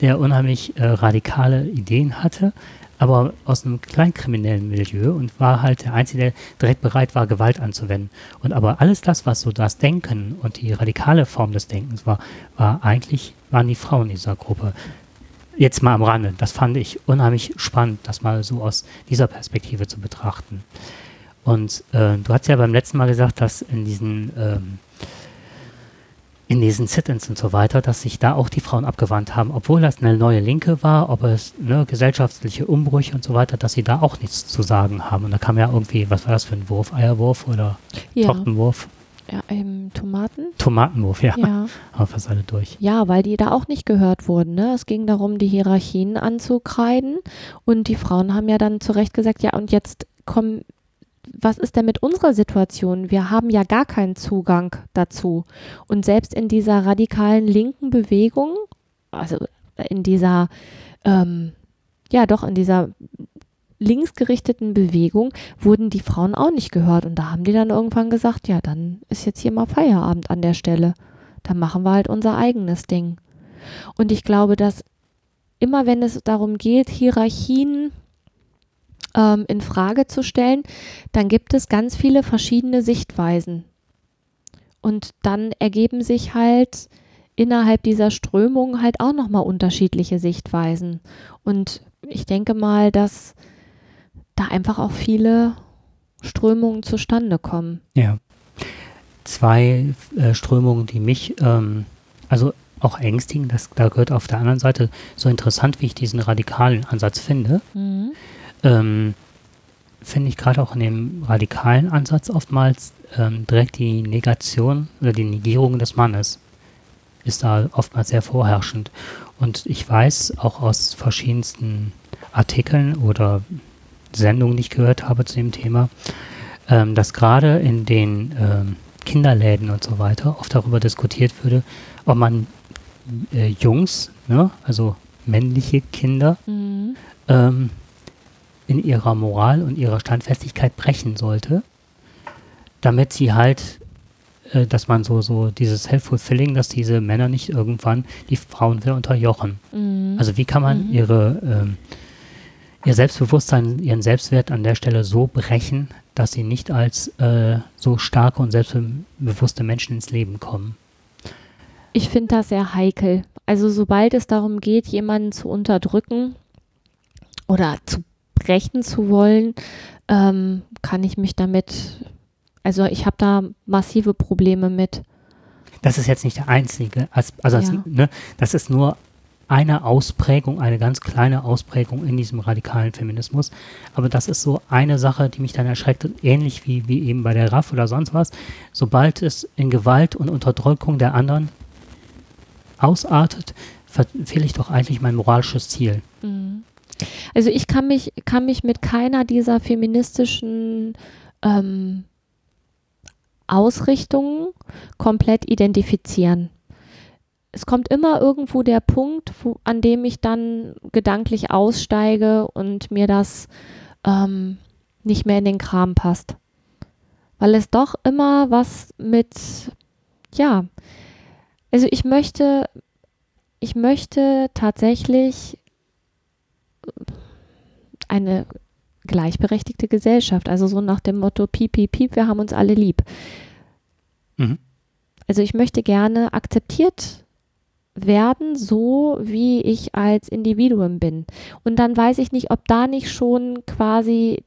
Speaker 2: der unheimlich äh, radikale Ideen hatte, aber aus einem kleinkriminellen Milieu und war halt der Einzige, der direkt bereit war, Gewalt anzuwenden. Und aber alles das, was so das Denken und die radikale Form des Denkens war, war eigentlich, waren die Frauen dieser Gruppe. Jetzt mal am Rande. Das fand ich unheimlich spannend, das mal so aus dieser Perspektive zu betrachten. Und äh, du hast ja beim letzten Mal gesagt, dass in diesen ähm, in diesen Sit-ins und so weiter, dass sich da auch die Frauen abgewandt haben, obwohl das eine neue Linke war, ob es ne, gesellschaftliche Umbrüche und so weiter, dass sie da auch nichts zu sagen haben. Und da kam ja irgendwie, was war das für ein Wurf? Eierwurf oder
Speaker 1: Ja,
Speaker 2: Tortenwurf?
Speaker 1: Ja ähm, Tomaten?
Speaker 2: Tomatenwurf, ja.
Speaker 1: Ja.
Speaker 2: Aber fast alle durch.
Speaker 1: Ja, weil die da auch nicht gehört wurden. Ne? Es ging darum, die Hierarchien anzukreiden. Und die Frauen haben ja dann zu Recht gesagt, ja, und jetzt kommen, was ist denn mit unserer Situation? Wir haben ja gar keinen Zugang dazu. Und selbst in dieser radikalen linken Bewegung, also in dieser, ähm, ja doch, in dieser linksgerichteten Bewegung wurden die Frauen auch nicht gehört. Und da haben die dann irgendwann gesagt, ja, dann ist jetzt hier mal Feierabend an der Stelle. Dann machen wir halt unser eigenes Ding. Und ich glaube, dass immer wenn es darum geht, Hierarchien ähm, in Frage zu stellen, dann gibt es ganz viele verschiedene Sichtweisen. Und dann ergeben sich halt innerhalb dieser Strömung halt auch nochmal unterschiedliche Sichtweisen. Und ich denke mal, dass da einfach auch viele Strömungen zustande kommen.
Speaker 2: Ja. Zwei äh, Strömungen, die mich, ähm, also auch ängstigen, das, da gehört auf der anderen Seite so interessant, wie ich diesen radikalen Ansatz finde,
Speaker 1: Mhm.
Speaker 2: ähm, finde ich gerade auch in dem radikalen Ansatz oftmals ähm, direkt die Negation oder die Negierung des Mannes ist da oftmals sehr vorherrschend. Und ich weiß auch aus verschiedensten Artikeln oder Sendungen, die ich gehört habe zu dem Thema, ähm, dass gerade in den ähm, Kinderläden und so weiter oft darüber diskutiert würde, ob man äh, Jungs, ne, also männliche Kinder,
Speaker 1: Mhm.
Speaker 2: ähm, in ihrer Moral und ihrer Standfestigkeit brechen sollte, damit sie halt, äh, dass man so, so dieses Self-Fulfilling, dass diese Männer nicht irgendwann die Frauen wieder unterjochen.
Speaker 1: Mhm.
Speaker 2: Also wie kann man
Speaker 1: Mhm.
Speaker 2: ihre, ähm, ihr Selbstbewusstsein, ihren Selbstwert an der Stelle so brechen, dass sie nicht als äh, so starke und selbstbewusste Menschen ins Leben kommen?
Speaker 1: Ich finde das sehr heikel. Also sobald es darum geht, jemanden zu unterdrücken oder zu brechen zu wollen, ähm, kann ich mich damit, also ich habe da massive Probleme mit.
Speaker 2: Das ist jetzt nicht der einzige, also das,
Speaker 1: Ja.
Speaker 2: ne, das ist nur eine Ausprägung, eine ganz kleine Ausprägung in diesem radikalen Feminismus. Aber das ist so eine Sache, die mich dann erschreckt, ähnlich wie, wie eben bei der RAF oder sonst was. Sobald es in Gewalt und Unterdrückung der anderen ausartet, verfehle ich doch eigentlich mein moralisches Ziel.
Speaker 1: Mhm. Also ich kann mich, kann mich mit keiner dieser feministischen ähm, Ausrichtungen komplett identifizieren. Es kommt immer irgendwo der Punkt, wo, an dem ich dann gedanklich aussteige und mir das ähm, nicht mehr in den Kram passt. Weil es doch immer was mit, ja, also ich möchte, ich möchte tatsächlich eine gleichberechtigte Gesellschaft. Also so nach dem Motto, piep, piep, piep, wir haben uns alle lieb.
Speaker 2: Mhm.
Speaker 1: Also ich möchte gerne akzeptiert werden, so wie ich als Individuum bin. Und dann weiß ich nicht, ob da nicht schon quasi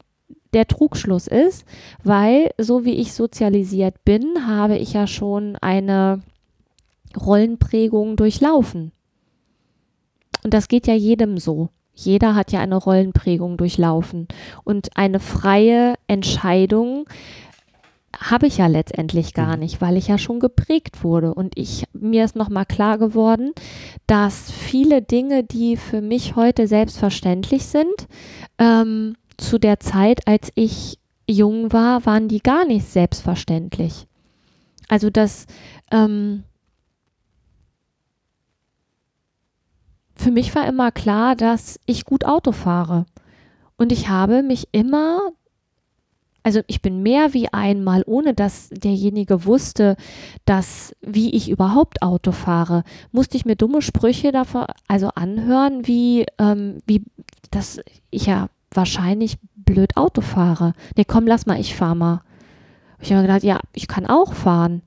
Speaker 1: der Trugschluss ist, weil so wie ich sozialisiert bin, habe ich ja schon eine Rollenprägung durchlaufen. Und das geht ja jedem so. Jeder hat ja eine Rollenprägung durchlaufen. Und eine freie Entscheidung habe ich ja letztendlich gar
Speaker 2: Mhm.
Speaker 1: nicht, weil ich ja schon geprägt wurde. Und ich, mir ist nochmal klar geworden, dass viele Dinge, die für mich heute selbstverständlich sind, ähm, zu der Zeit, als ich jung war, waren die gar nicht selbstverständlich. Also das, ähm, für mich war immer klar, dass ich gut Auto fahre. Und ich habe mich immer also ich bin mehr wie einmal, ohne dass derjenige wusste, dass wie ich überhaupt Auto fahre, musste ich mir dumme Sprüche davor also anhören, wie ähm, wie dass ich ja wahrscheinlich blöd Auto fahre. Nee, komm, lass mal, ich fahr mal. Ich habe mir gedacht, ja, ich kann auch fahren.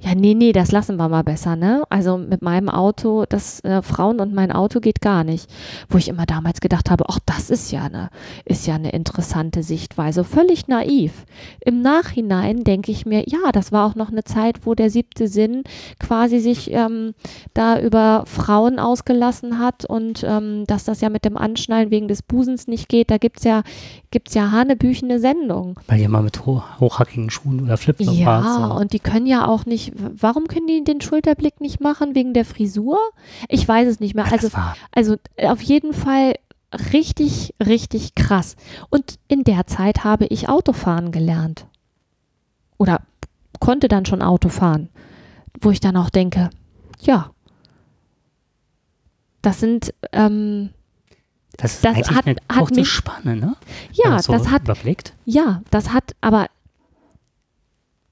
Speaker 1: Ja, nee, nee, das lassen wir mal besser, ne? Also mit meinem Auto, das äh, Frauen und mein Auto geht gar nicht. Wo ich immer damals gedacht habe, ach, das ist ja eine, ist ja eine interessante Sichtweise, völlig naiv. Im Nachhinein denke ich mir, ja, das war auch noch eine Zeit, wo der siebte Sinn quasi sich ähm, da über Frauen ausgelassen hat und ähm, dass das ja mit dem Anschnallen wegen des Busens nicht geht. Da gibt's ja, gibt's ja hanebüchene Sendungen.
Speaker 2: Weil ihr mal mit ho hochhackigen Schuhen oder Flipflops
Speaker 1: Ja.
Speaker 2: So.
Speaker 1: und die können ja auch nicht, warum können die den Schulterblick nicht machen? Wegen der Frisur? Ich weiß es nicht mehr.
Speaker 2: Ja,
Speaker 1: Also, also äh, auf jeden Fall richtig, richtig krass. Und in der Zeit habe ich Autofahren gelernt. Oder konnte dann schon Auto fahren. Wo ich dann auch denke, ja, das sind, ähm,
Speaker 2: das ist
Speaker 1: das
Speaker 2: eigentlich
Speaker 1: hat-
Speaker 2: eine
Speaker 1: hat
Speaker 2: kurze
Speaker 1: mich-
Speaker 2: Spanne, ne?
Speaker 1: Ja,
Speaker 2: man so
Speaker 1: das hat
Speaker 2: überblickt.
Speaker 1: Ja, das hat aber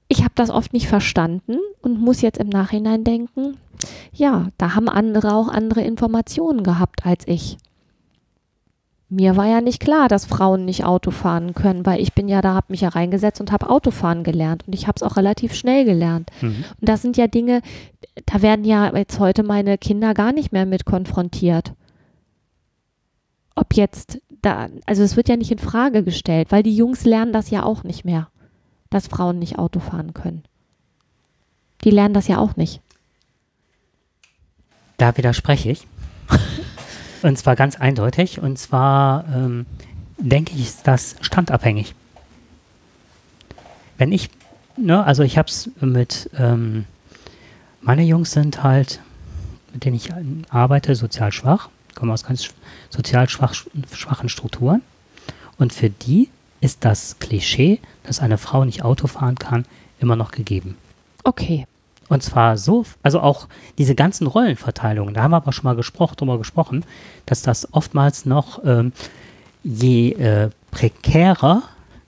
Speaker 1: ich habe das oft nicht verstanden und muss jetzt im Nachhinein denken, ja, da haben andere auch andere Informationen gehabt als ich. Mir war ja nicht klar, dass Frauen nicht Auto fahren können, weil ich bin ja da, habe mich ja reingesetzt und habe Autofahren gelernt und ich habe es auch relativ schnell gelernt.
Speaker 2: Mhm.
Speaker 1: Und das sind ja Dinge, da werden ja jetzt heute meine Kinder gar nicht mehr mit konfrontiert. Ob jetzt da, also es wird ja nicht in Frage gestellt, weil die Jungs lernen das ja auch nicht mehr, dass Frauen nicht Auto fahren können. Die lernen das ja auch nicht.
Speaker 2: Da widerspreche ich. (laughs) und zwar ganz eindeutig. Und zwar ähm, denke ich, ist das standabhängig. Wenn ich, ne, also ich habe es mit, ähm, meine Jungs sind halt, mit denen ich arbeite, sozial schwach, kommen aus ganz sozial schwach, schwachen Strukturen. Und für die ist das Klischee, dass eine Frau nicht Auto fahren kann, immer noch gegeben.
Speaker 1: Okay.
Speaker 2: Und zwar so, also auch diese ganzen Rollenverteilungen, da haben wir aber schon mal gesprochen, drüber gesprochen, dass das oftmals noch ähm, je äh, prekärer,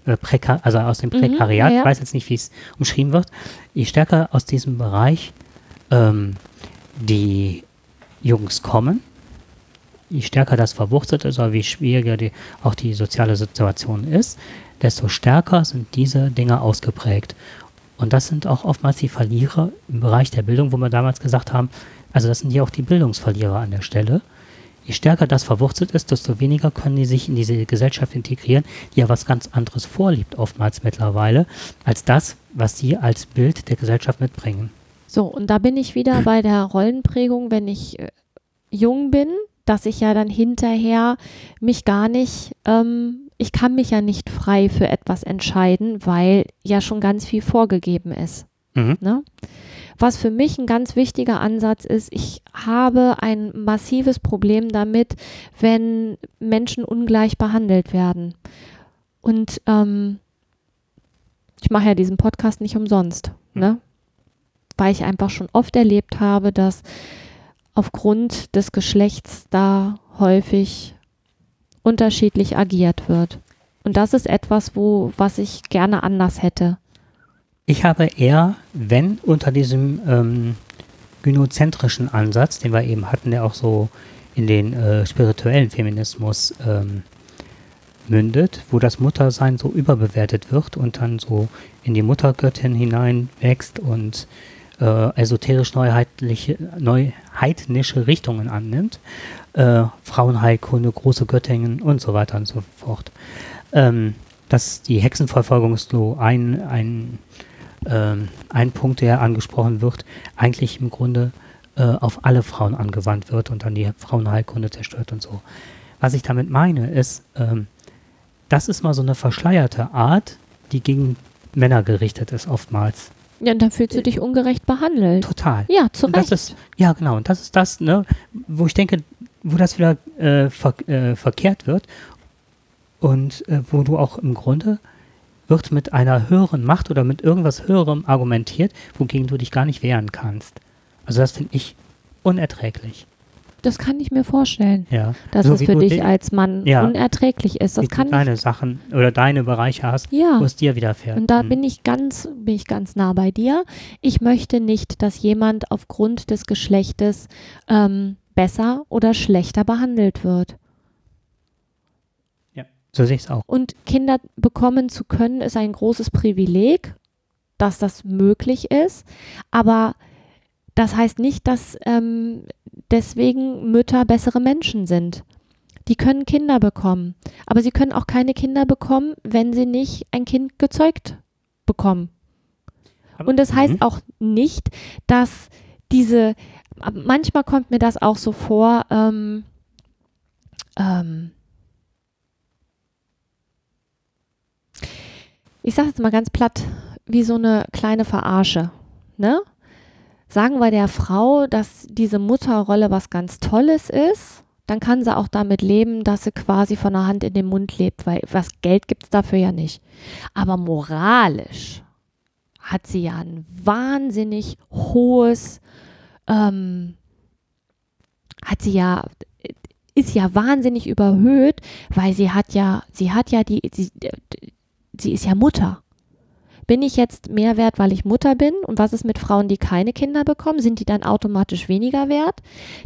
Speaker 2: äh, prekar, also aus dem
Speaker 1: Mhm,
Speaker 2: Prekariat,
Speaker 1: ja, ja.
Speaker 2: ich weiß jetzt nicht, wie es umschrieben wird, je stärker aus diesem Bereich ähm, die Jungs kommen, je stärker das verwurzelt ist, oder wie schwieriger die, auch die soziale Situation ist, desto stärker sind diese Dinge ausgeprägt. Und das sind auch oftmals die Verlierer im Bereich der Bildung, wo wir damals gesagt haben, also das sind ja auch die Bildungsverlierer an der Stelle. Je stärker das verwurzelt ist, desto weniger können die sich in diese Gesellschaft integrieren, die ja was ganz anderes vorliebt, oftmals mittlerweile, als das, was sie als Bild der Gesellschaft mitbringen.
Speaker 1: So, und da bin ich wieder bei der Rollenprägung, wenn ich äh, jung bin, dass ich ja dann hinterher mich gar nicht, ähm, ich kann mich ja nicht frei für etwas entscheiden, weil ja schon ganz viel vorgegeben ist.
Speaker 2: Mhm.
Speaker 1: Ne? Was für mich ein ganz wichtiger Ansatz ist, ich habe ein massives Problem damit, wenn Menschen ungleich behandelt werden. Und ähm, ich mache ja diesen Podcast nicht umsonst, ne? weil ich einfach schon oft erlebt habe, dass aufgrund des Geschlechts da häufig unterschiedlich agiert wird. Und das ist etwas, wo, was ich gerne anders hätte.
Speaker 2: Ich habe eher, wenn unter diesem ähm, gynozentrischen Ansatz, den wir eben hatten, der auch so in den äh, spirituellen Feminismus ähm, mündet, wo das Muttersein so überbewertet wird und dann so in die Muttergöttin hineinwächst und äh, esoterisch neuheitliche, neuheidnische Richtungen annimmt, äh, Frauenheilkunde, große Göttinnen und so weiter und so fort. Ähm, dass die Hexenverfolgung ist so ein, ein ähm, ein Punkt, der angesprochen wird, eigentlich im Grunde äh, auf alle Frauen angewandt wird und dann die Frauenheilkunde zerstört und so. Was ich damit meine, ist, ähm, das ist mal so eine verschleierte Art, die gegen Männer gerichtet ist, oftmals.
Speaker 1: Ja, und dann fühlst du dich ungerecht behandelt.
Speaker 2: Total.
Speaker 1: Ja, zu
Speaker 2: Und das
Speaker 1: Recht.
Speaker 2: ist, ja, genau. Und das ist das, ne, wo ich denke, wo das wieder äh, ver äh, verkehrt wird und äh, wo du auch im Grunde wird mit einer höheren Macht oder mit irgendwas Höherem argumentiert, wogegen du dich gar nicht wehren kannst. Also das finde ich unerträglich.
Speaker 1: Das kann ich mir vorstellen,
Speaker 2: Ja.
Speaker 1: dass
Speaker 2: So
Speaker 1: es
Speaker 2: wie
Speaker 1: für
Speaker 2: du
Speaker 1: dich
Speaker 2: di-
Speaker 1: als Mann
Speaker 2: Ja.
Speaker 1: unerträglich ist. Das
Speaker 2: wie du
Speaker 1: kann ich
Speaker 2: deine Sachen oder deine Bereiche hast,
Speaker 1: Ja.
Speaker 2: wo es dir widerfährt.
Speaker 1: Und da
Speaker 2: Hm.
Speaker 1: bin ich ganz, bin ich ganz nah bei dir. Ich möchte nicht, dass jemand aufgrund des Geschlechtes ähm, besser oder schlechter behandelt wird.
Speaker 2: so sehe ich es auch.
Speaker 1: Und Kinder bekommen zu können, ist ein großes Privileg, dass das möglich ist. Aber das heißt nicht, dass ähm, deswegen Mütter bessere Menschen sind. Die können Kinder bekommen. Aber sie können auch keine Kinder bekommen, wenn sie nicht ein Kind gezeugt bekommen. Und das heißt
Speaker 2: Mhm.
Speaker 1: auch nicht, dass diese, manchmal kommt mir das auch so vor, ähm, ähm, ich sage jetzt mal ganz platt, wie so eine kleine Verarsche. Ne? Sagen wir der Frau, dass diese Mutterrolle was ganz Tolles ist, dann kann sie auch damit leben, dass sie quasi von der Hand in den Mund lebt, weil was Geld gibt es dafür ja nicht. Aber moralisch hat sie ja ein wahnsinnig hohes, ähm, hat sie ja, ist ja wahnsinnig überhöht, weil sie hat ja, sie hat ja die, sie, sie ist ja Mutter. Bin ich jetzt mehr wert, weil ich Mutter bin? Und was ist mit Frauen, die keine Kinder bekommen? Sind die dann automatisch weniger wert?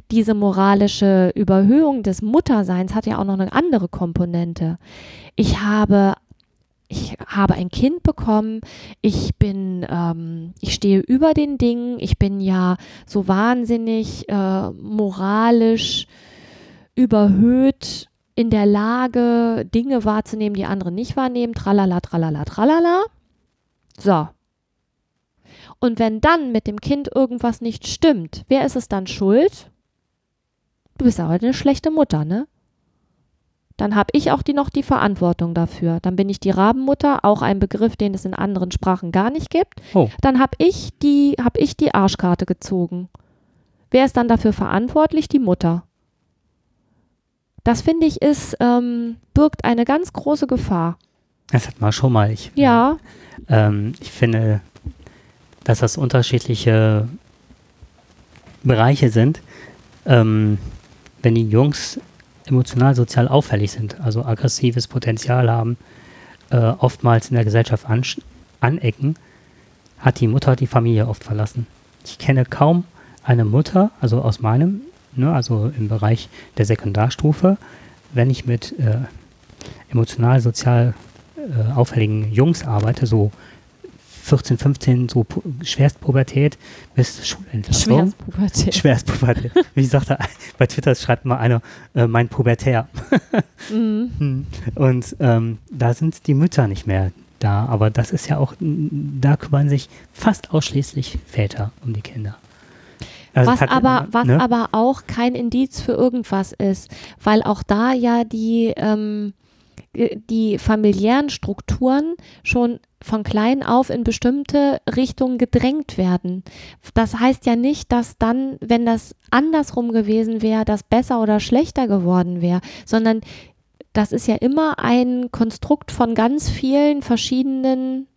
Speaker 1: Diese moralische Überhöhung des Mutterseins hat ja auch noch eine andere Komponente. Ich habe ich habe ein Kind bekommen, ich bin, ähm, ich stehe über den Dingen, ich bin ja so wahnsinnig äh, moralisch überhöht in der Lage, Dinge wahrzunehmen, die andere nicht wahrnehmen, tralala, tralala, tralala. So. Und wenn dann mit dem Kind irgendwas nicht stimmt, wer ist es dann schuld? Du bist aber eine schlechte Mutter, ne? Dann habe ich auch die noch die Verantwortung dafür. Dann bin ich die Rabenmutter, auch ein Begriff, den es in anderen Sprachen gar nicht gibt.
Speaker 2: Oh.
Speaker 1: Dann habe ich die, habe ich die Arschkarte gezogen. Wer ist dann dafür verantwortlich? Die Mutter. Das finde ich ist, ähm, birgt eine ganz große Gefahr.
Speaker 2: Das hat man schon mal. Ich,
Speaker 1: Ja,
Speaker 2: Ähm, ich finde, dass das unterschiedliche Bereiche sind. Ähm, wenn die Jungs emotional, sozial auffällig sind, also aggressives Potenzial haben, äh, oftmals in der Gesellschaft ansch- anecken, hat die Mutter die Familie oft verlassen. Ich kenne kaum eine Mutter, also aus meinem, ne, also im Bereich der Sekundarstufe, wenn ich mit äh, emotional, sozial äh, auffälligen Jungs arbeite, so 14, 15, so pu Schwerstpubertät bis Schulentlassung.
Speaker 1: Schwerstpubertät.
Speaker 2: Schwerstpubertät. (laughs) Wie sagt er, bei Twitter schreibt mal einer, äh, mein Pubertär.
Speaker 1: Mhm.
Speaker 2: Hm. Und ähm, da sind die Mütter nicht mehr da, aber das ist ja auch, da kümmern sich fast ausschließlich Väter um die Kinder. Also
Speaker 1: was
Speaker 2: hat-
Speaker 1: aber, was
Speaker 2: ne?
Speaker 1: aber auch kein Indiz für irgendwas ist, weil auch da ja die, ähm, äh, die familiären Strukturen schon von klein auf in bestimmte Richtungen gedrängt werden. Das heißt ja nicht, dass dann, wenn das andersrum gewesen wäre, das besser oder schlechter geworden wäre, sondern das ist ja immer ein Konstrukt von ganz vielen verschiedenen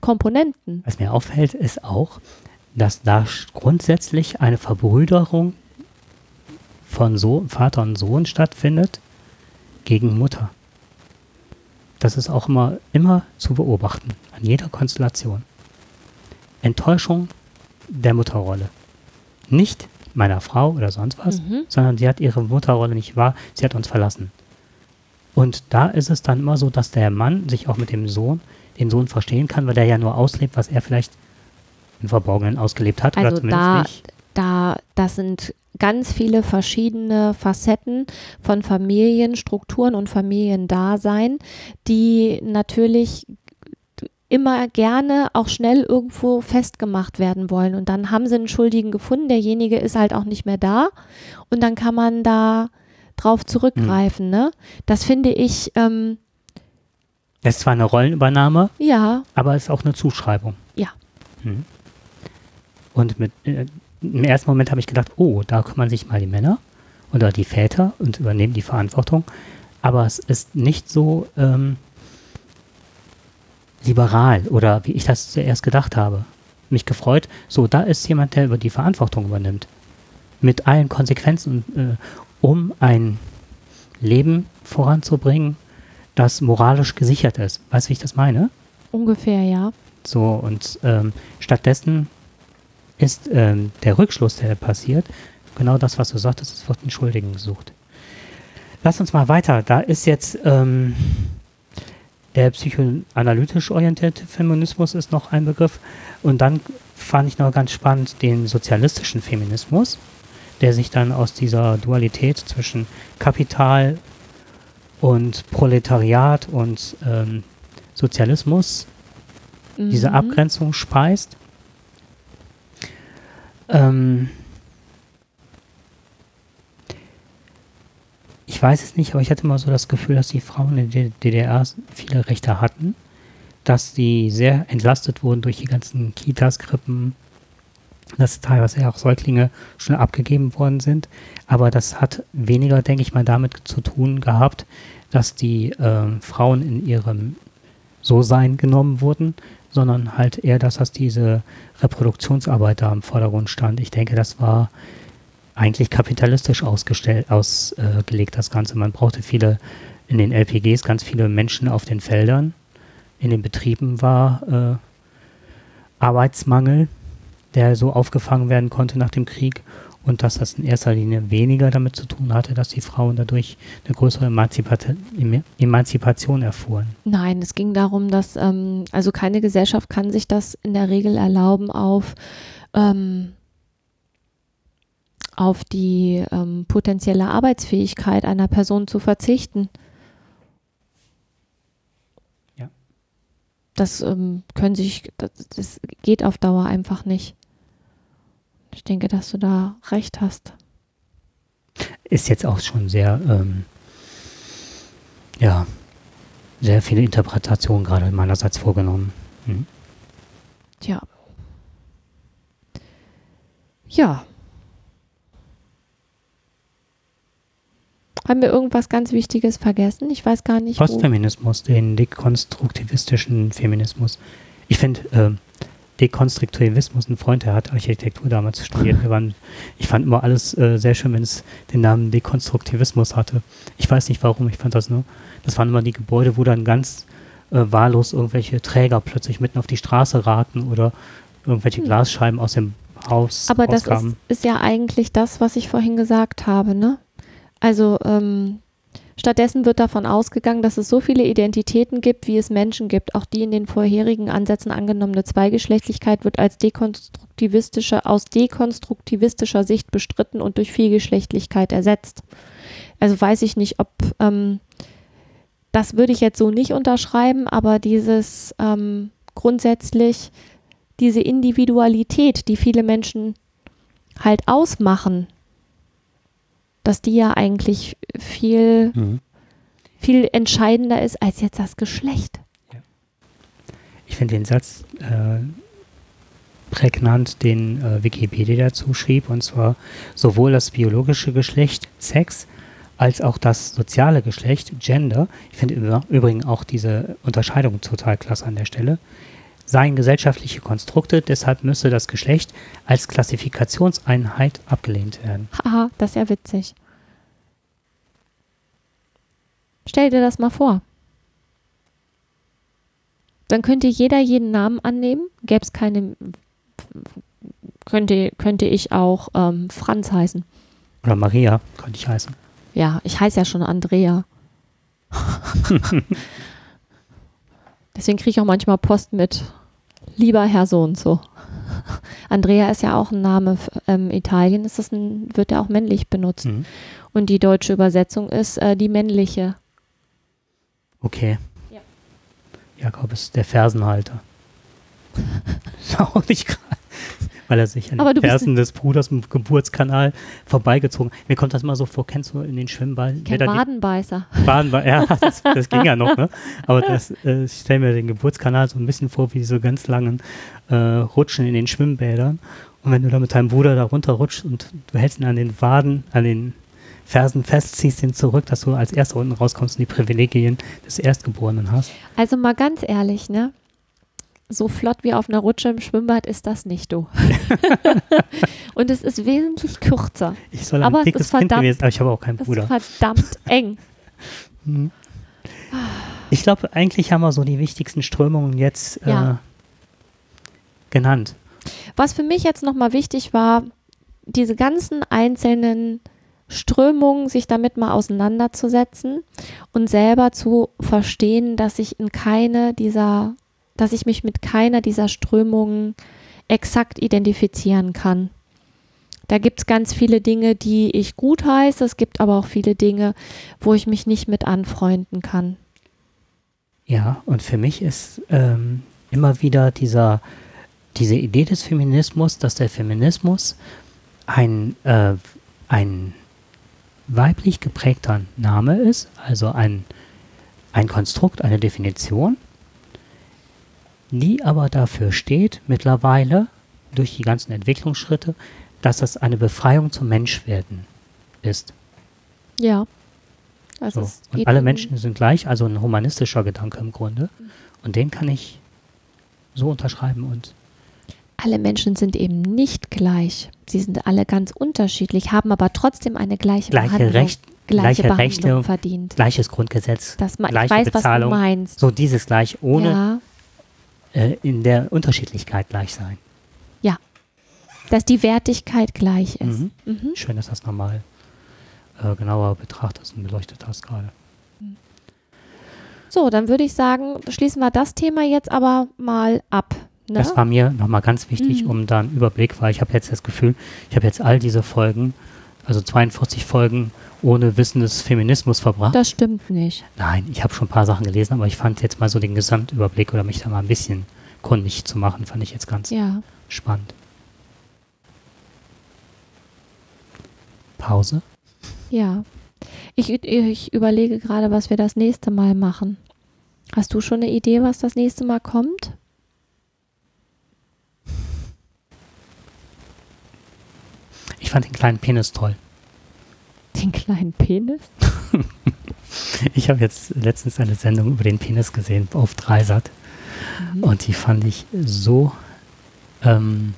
Speaker 1: Komponenten.
Speaker 2: Was mir auffällt, ist auch, dass da grundsätzlich eine Verbrüderung von so Vater und Sohn stattfindet gegen Mutter. Das ist auch immer, immer zu beobachten, an jeder Konstellation. Enttäuschung der Mutterrolle. Nicht meiner Frau oder sonst was,
Speaker 1: Mhm.
Speaker 2: sondern sie hat ihre Mutterrolle nicht wahr, sie hat uns verlassen. Und da ist es dann immer so, dass der Mann sich auch mit dem Sohn, den Sohn verstehen kann, weil der ja nur auslebt, was er vielleicht im Verborgenen ausgelebt hat oder
Speaker 1: Also
Speaker 2: zumindest
Speaker 1: da,
Speaker 2: nicht.
Speaker 1: Da, das sind ganz viele verschiedene Facetten von Familienstrukturen und Familiendasein, die natürlich immer gerne auch schnell irgendwo festgemacht werden wollen. Und dann haben sie einen Schuldigen gefunden, derjenige ist halt auch nicht mehr da. Und dann kann man da drauf zurückgreifen. Ne? Das finde ich, ähm,
Speaker 2: Das ist zwar eine Rollenübernahme,
Speaker 1: ja,
Speaker 2: aber es ist auch eine Zuschreibung.
Speaker 1: Ja.
Speaker 2: Mhm. Und mit, äh, im ersten Moment habe ich gedacht, oh, da kümmern sich mal die Männer oder die Väter und übernehmen die Verantwortung. Aber es ist nicht so ähm, liberal oder wie ich das zuerst gedacht habe. Mich gefreut, so, da ist jemand, der über die Verantwortung übernimmt. mit allen Konsequenzen, äh, um ein Leben voranzubringen, das moralisch gesichert ist. Weißt du, wie ich das meine?
Speaker 1: Ungefähr, ja.
Speaker 2: So, und ähm, stattdessen ist ähm, der Rückschluss, der passiert, genau das, was du sagtest, es wird einen Schuldigen gesucht. Lass uns mal weiter. Da ist jetzt ähm, der psychoanalytisch orientierte Feminismus ist noch ein Begriff. Und dann fand ich noch ganz spannend den sozialistischen Feminismus, der sich dann aus dieser Dualität zwischen Kapital und Proletariat und ähm, Sozialismus mhm. diese Abgrenzung speist. Ähm, ich weiß es nicht, aber ich hatte immer so das Gefühl, dass die Frauen in der DDR viele Rechte hatten, dass die sehr entlastet wurden durch die ganzen Kitas, Krippen, dass teilweise auch Säuglinge schon abgegeben worden sind. Aber das hat weniger, denke ich mal, damit zu tun gehabt, dass die äh, Frauen in ihrem So-Sein genommen wurden, sondern halt eher das, dass diese Reproduktionsarbeit da im Vordergrund stand. Ich denke, das war eigentlich kapitalistisch ausgestellt, ausgelegt, das Ganze. Man brauchte viele, in den LPGs ganz viele Menschen auf den Feldern. In den Betrieben war äh, Arbeitsmangel, der so aufgefangen werden konnte nach dem Krieg und dass das in erster Linie weniger damit zu tun hatte, dass die Frauen dadurch eine größere Emanzipation erfuhren.
Speaker 1: Nein, es ging darum, dass ähm, also keine Gesellschaft kann sich das in der Regel erlauben, auf ähm, auf die ähm, potenzielle Arbeitsfähigkeit einer Person zu verzichten.
Speaker 2: Ja.
Speaker 1: Das ähm, können sich, das, das geht auf Dauer einfach nicht. Ich denke, dass du da recht hast.
Speaker 2: Ist jetzt auch schon sehr, ähm, ja, sehr viele Interpretationen gerade meinerseits vorgenommen. Hm?
Speaker 1: Tja. Ja. Haben wir irgendwas ganz Wichtiges vergessen? Ich weiß gar nicht.
Speaker 2: Postfeminismus, den dekonstruktivistischen Feminismus. Ich finde, äh, Dekonstruktivismus, ein Freund, der hat Architektur damals studiert. Waren, ich fand immer alles äh, sehr schön, wenn es den Namen Dekonstruktivismus hatte. Ich weiß nicht warum, ich fand das nur. Das waren immer die Gebäude, wo dann ganz äh, wahllos irgendwelche Träger plötzlich mitten auf die Straße raten oder irgendwelche hm. Glasscheiben aus dem Haus
Speaker 1: Aber das ist, ist ja eigentlich das, was ich vorhin gesagt habe, ne? Also ähm, Stattdessen wird davon ausgegangen, dass es so viele Identitäten gibt, wie es Menschen gibt. Auch die in den vorherigen Ansätzen angenommene Zweigeschlechtlichkeit wird als dekonstruktivistische, aus dekonstruktivistischer Sicht bestritten und durch Vielgeschlechtlichkeit ersetzt. Also weiß ich nicht, ob ähm, das würde ich jetzt so nicht unterschreiben, aber dieses ähm, grundsätzlich diese Individualität, die viele Menschen halt ausmachen, dass die ja eigentlich viel, mhm. viel entscheidender ist als jetzt das Geschlecht.
Speaker 2: Ich finde den Satz äh, prägnant, den äh, Wikipedia dazu schrieb, und zwar sowohl das biologische Geschlecht, Sex, als auch das soziale Geschlecht, Gender. Ich finde übrigens auch diese Unterscheidung total klasse an der Stelle seien gesellschaftliche Konstrukte, deshalb müsse das Geschlecht als Klassifikationseinheit abgelehnt werden.
Speaker 1: Haha, das ist ja witzig. Stell dir das mal vor. Dann könnte jeder jeden Namen annehmen, gäbe es keine, könnte, könnte ich auch ähm, Franz heißen.
Speaker 2: Oder Maria könnte ich heißen.
Speaker 1: Ja, ich heiße ja schon Andrea. (laughs) Deswegen kriege ich auch manchmal Post mit lieber Herr so und so. Andrea ist ja auch ein Name. Ähm, Italien ist das ein, wird ja auch männlich benutzt. Mhm. Und die deutsche Übersetzung ist äh, die männliche.
Speaker 2: Okay. Ja. Jakob ist der Fersenhalter. (laughs) auch nicht gerade. Weil er sich an den Fersen des Bruders im Geburtskanal vorbeigezogen Mir kommt das immer so vor, kennst du in den Schwimmball?
Speaker 1: Badenbeißer.
Speaker 2: Badenbeißer, ja, (laughs) das, das, ging ja noch, ne? Aber das, äh, ich stelle mir den Geburtskanal so ein bisschen vor, wie so ganz langen äh, Rutschen in den Schwimmbädern. Und wenn du da mit deinem Bruder da runterrutschst und du hältst ihn an den Waden, an den Fersen fest, ziehst ihn zurück, dass du als Erster unten rauskommst und die Privilegien des Erstgeborenen hast.
Speaker 1: Also mal ganz ehrlich, ne? So flott wie auf einer Rutsche im Schwimmbad ist das nicht, du. (laughs) und es ist wesentlich kürzer.
Speaker 2: Ich soll ein
Speaker 1: Aber es
Speaker 2: dickes
Speaker 1: ist
Speaker 2: Kind
Speaker 1: verdammt-
Speaker 2: gewesen, aber ich habe auch keinen Bruder.
Speaker 1: ist verdammt (laughs) eng.
Speaker 2: Hm. Ich glaube, eigentlich haben wir so die wichtigsten Strömungen jetzt äh,
Speaker 1: Ja.
Speaker 2: genannt.
Speaker 1: Was für mich jetzt nochmal wichtig war, diese ganzen einzelnen Strömungen, sich damit mal auseinanderzusetzen und selber zu verstehen, dass ich in keine dieser, dass ich mich mit keiner dieser Strömungen exakt identifizieren kann. Da gibt es ganz viele Dinge, die ich gut heiße, es gibt aber auch viele Dinge, wo ich mich nicht mit anfreunden kann.
Speaker 2: Ja, und für mich ist ähm, immer wieder dieser, diese Idee des Feminismus, dass der Feminismus ein, äh, ein weiblich geprägter Name ist, also ein, ein Konstrukt, eine Definition, die aber dafür steht, mittlerweile durch die ganzen Entwicklungsschritte, dass das eine Befreiung zum Menschwerden ist.
Speaker 1: Ja. Also
Speaker 2: So. Und alle Menschen sind gleich, also ein humanistischer Gedanke im Grunde. Und den kann ich so unterschreiben und
Speaker 1: alle Menschen sind eben nicht gleich. Sie sind alle ganz unterschiedlich, haben aber trotzdem eine gleiche,
Speaker 2: Gleiche
Speaker 1: Behandlung,
Speaker 2: Recht-
Speaker 1: gleiche,
Speaker 2: gleiche
Speaker 1: Behandlung
Speaker 2: Rechte,
Speaker 1: verdient.
Speaker 2: gleiches Grundgesetz,
Speaker 1: Das ma- ich
Speaker 2: gleiche
Speaker 1: weiß, was du
Speaker 2: Bezahlung.
Speaker 1: meinst.
Speaker 2: so dieses gleich, ohne
Speaker 1: Ja,
Speaker 2: äh, in der Unterschiedlichkeit gleich sein.
Speaker 1: dass die Wertigkeit gleich ist.
Speaker 2: Mhm.
Speaker 1: Mhm.
Speaker 2: Schön, dass du das nochmal äh, genauer betrachtest und beleuchtet hast gerade.
Speaker 1: So, dann würde ich sagen, schließen wir das Thema jetzt aber mal ab. Ne?
Speaker 2: Das war mir nochmal ganz wichtig,
Speaker 1: Mhm.
Speaker 2: um da einen Überblick, weil ich habe jetzt das Gefühl, ich habe jetzt all diese Folgen, also 42 Folgen ohne Wissen des Feminismus verbracht.
Speaker 1: das stimmt nicht.
Speaker 2: Nein, ich habe schon ein paar Sachen gelesen, aber ich fand jetzt mal so den Gesamtüberblick oder mich da mal ein bisschen kundig zu machen, fand ich jetzt ganz
Speaker 1: Ja.
Speaker 2: spannend. Pause.
Speaker 1: Ja. Ich, ich überlege gerade, was wir das nächste Mal machen. Hast du schon eine Idee, was das nächste Mal kommt?
Speaker 2: Ich fand den kleinen Penis toll.
Speaker 1: Den kleinen Penis? (laughs)
Speaker 2: Ich habe jetzt letztens eine Sendung über den Penis gesehen auf Dreisat
Speaker 1: Mhm.
Speaker 2: und die fand ich so ähm,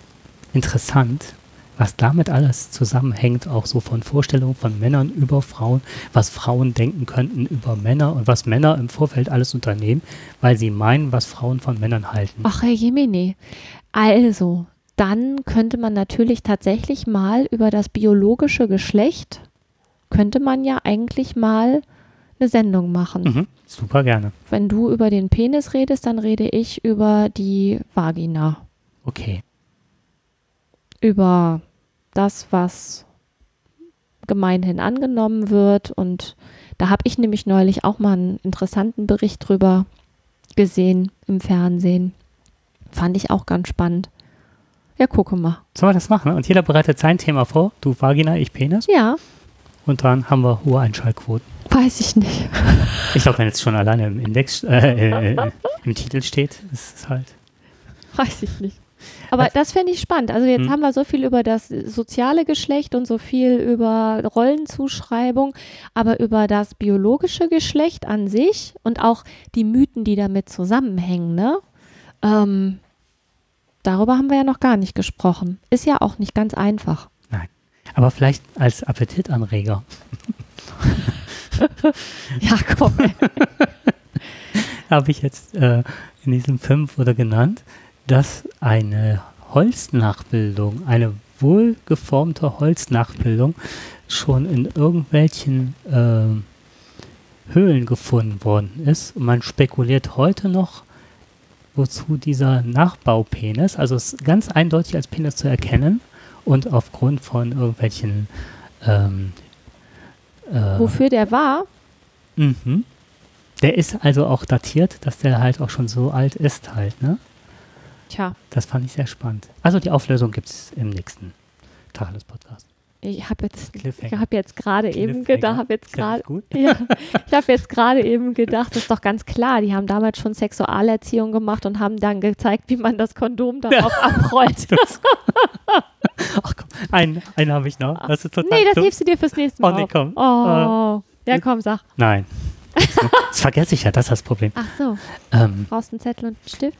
Speaker 2: interessant, was damit alles zusammenhängt, auch so von Vorstellungen von Männern über Frauen, was Frauen denken könnten über Männer und was Männer im Vorfeld alles unternehmen, weil sie meinen, was Frauen von Männern halten.
Speaker 1: Ach, Herr Jemine. Also, dann könnte man natürlich tatsächlich mal über das biologische Geschlecht, könnte man ja eigentlich mal eine Sendung machen.
Speaker 2: Mhm, super gerne.
Speaker 1: Wenn du über den Penis redest, dann rede ich über die Vagina.
Speaker 2: Okay.
Speaker 1: Über das, was gemeinhin angenommen wird. Und da habe ich nämlich neulich auch mal einen interessanten Bericht drüber gesehen im Fernsehen. Fand ich auch ganz spannend. Ja, gucke mal.
Speaker 2: Sollen wir das machen? Und jeder bereitet sein Thema vor. Du Vagina, ich Penis.
Speaker 1: Ja,
Speaker 2: Und dann haben wir hohe Einschaltquoten.
Speaker 1: weiß ich nicht. (laughs)
Speaker 2: Ich glaube, wenn jetzt schon alleine im Index, äh, äh, im Titel steht, ist es halt.
Speaker 1: Weiß ich nicht. Aber das fände ich spannend. Also jetzt
Speaker 2: Hm.
Speaker 1: haben wir so viel über das soziale Geschlecht und so viel über Rollenzuschreibung, aber über das biologische Geschlecht an sich und auch die Mythen, die damit zusammenhängen, ne? Ähm, darüber haben wir ja noch gar nicht gesprochen. Ist ja auch nicht ganz einfach.
Speaker 2: Aber vielleicht als Appetitanreger. (laughs)
Speaker 1: Ja, komm. (laughs)
Speaker 2: habe ich jetzt äh, in diesem Film wurde genannt, dass eine Holznachbildung, eine wohlgeformte Holznachbildung schon in irgendwelchen ähm, Höhlen gefunden worden ist. Und man spekuliert heute noch, wozu dieser Nachbaupenis, also es ist ganz eindeutig als Penis zu erkennen und aufgrund von irgendwelchen ähm, äh,
Speaker 1: Wofür der war?
Speaker 2: Mhm. Der ist also auch datiert, dass der halt auch schon so alt ist halt, ne?
Speaker 1: Tja,
Speaker 2: Das fand ich sehr spannend. Also die Auflösung gibt es im nächsten Tag des Podcasts.
Speaker 1: Ich habe jetzt, ich habe jetzt gerade eben gedacht, habe jetzt gerade. Ja, ich habe jetzt gerade eben gedacht, das ist doch ganz klar, die haben damals schon Sexualerziehung gemacht und haben dann gezeigt, wie man das Kondom darauf abrollt. (laughs)
Speaker 2: Ach komm, einen, einen habe ich noch. Das ist total
Speaker 1: nee, das
Speaker 2: dumm.
Speaker 1: hebst du dir fürs nächste Mal
Speaker 2: Oh, nee, komm.
Speaker 1: Oh, ja komm, sag.
Speaker 2: Nein. (laughs) Das vergesse ich ja, das ist das Problem.
Speaker 1: Ach so,
Speaker 2: Ähm,
Speaker 1: brauchst du einen Zettel und einen Stift?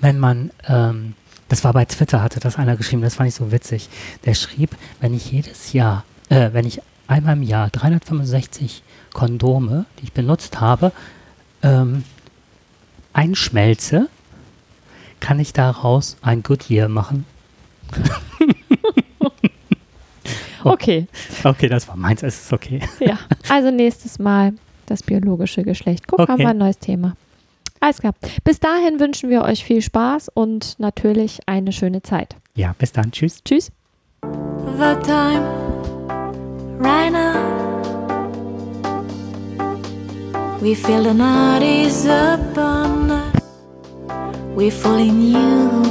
Speaker 2: wenn man, ähm, das war bei Twitter, hatte das einer geschrieben, das fand ich so witzig. Der schrieb, wenn ich jedes Jahr, äh, wenn ich einmal im Jahr 365 Kondome, die ich benutzt habe, ähm, einschmelze, kann ich daraus ein Goodyear machen. (laughs)
Speaker 1: Okay,
Speaker 2: Okay, das war meins, es ist okay.
Speaker 1: ja. Also nächstes Mal das biologische Geschlecht. Guck, haben
Speaker 2: Okay.
Speaker 1: wir ein neues Thema. Alles klar. Bis dahin wünschen wir euch viel Spaß und natürlich eine schöne Zeit.
Speaker 2: Ja, bis dann, tschüss.
Speaker 1: Tschüss.
Speaker 3: the time right now. We feel the night is upon us. We fall in you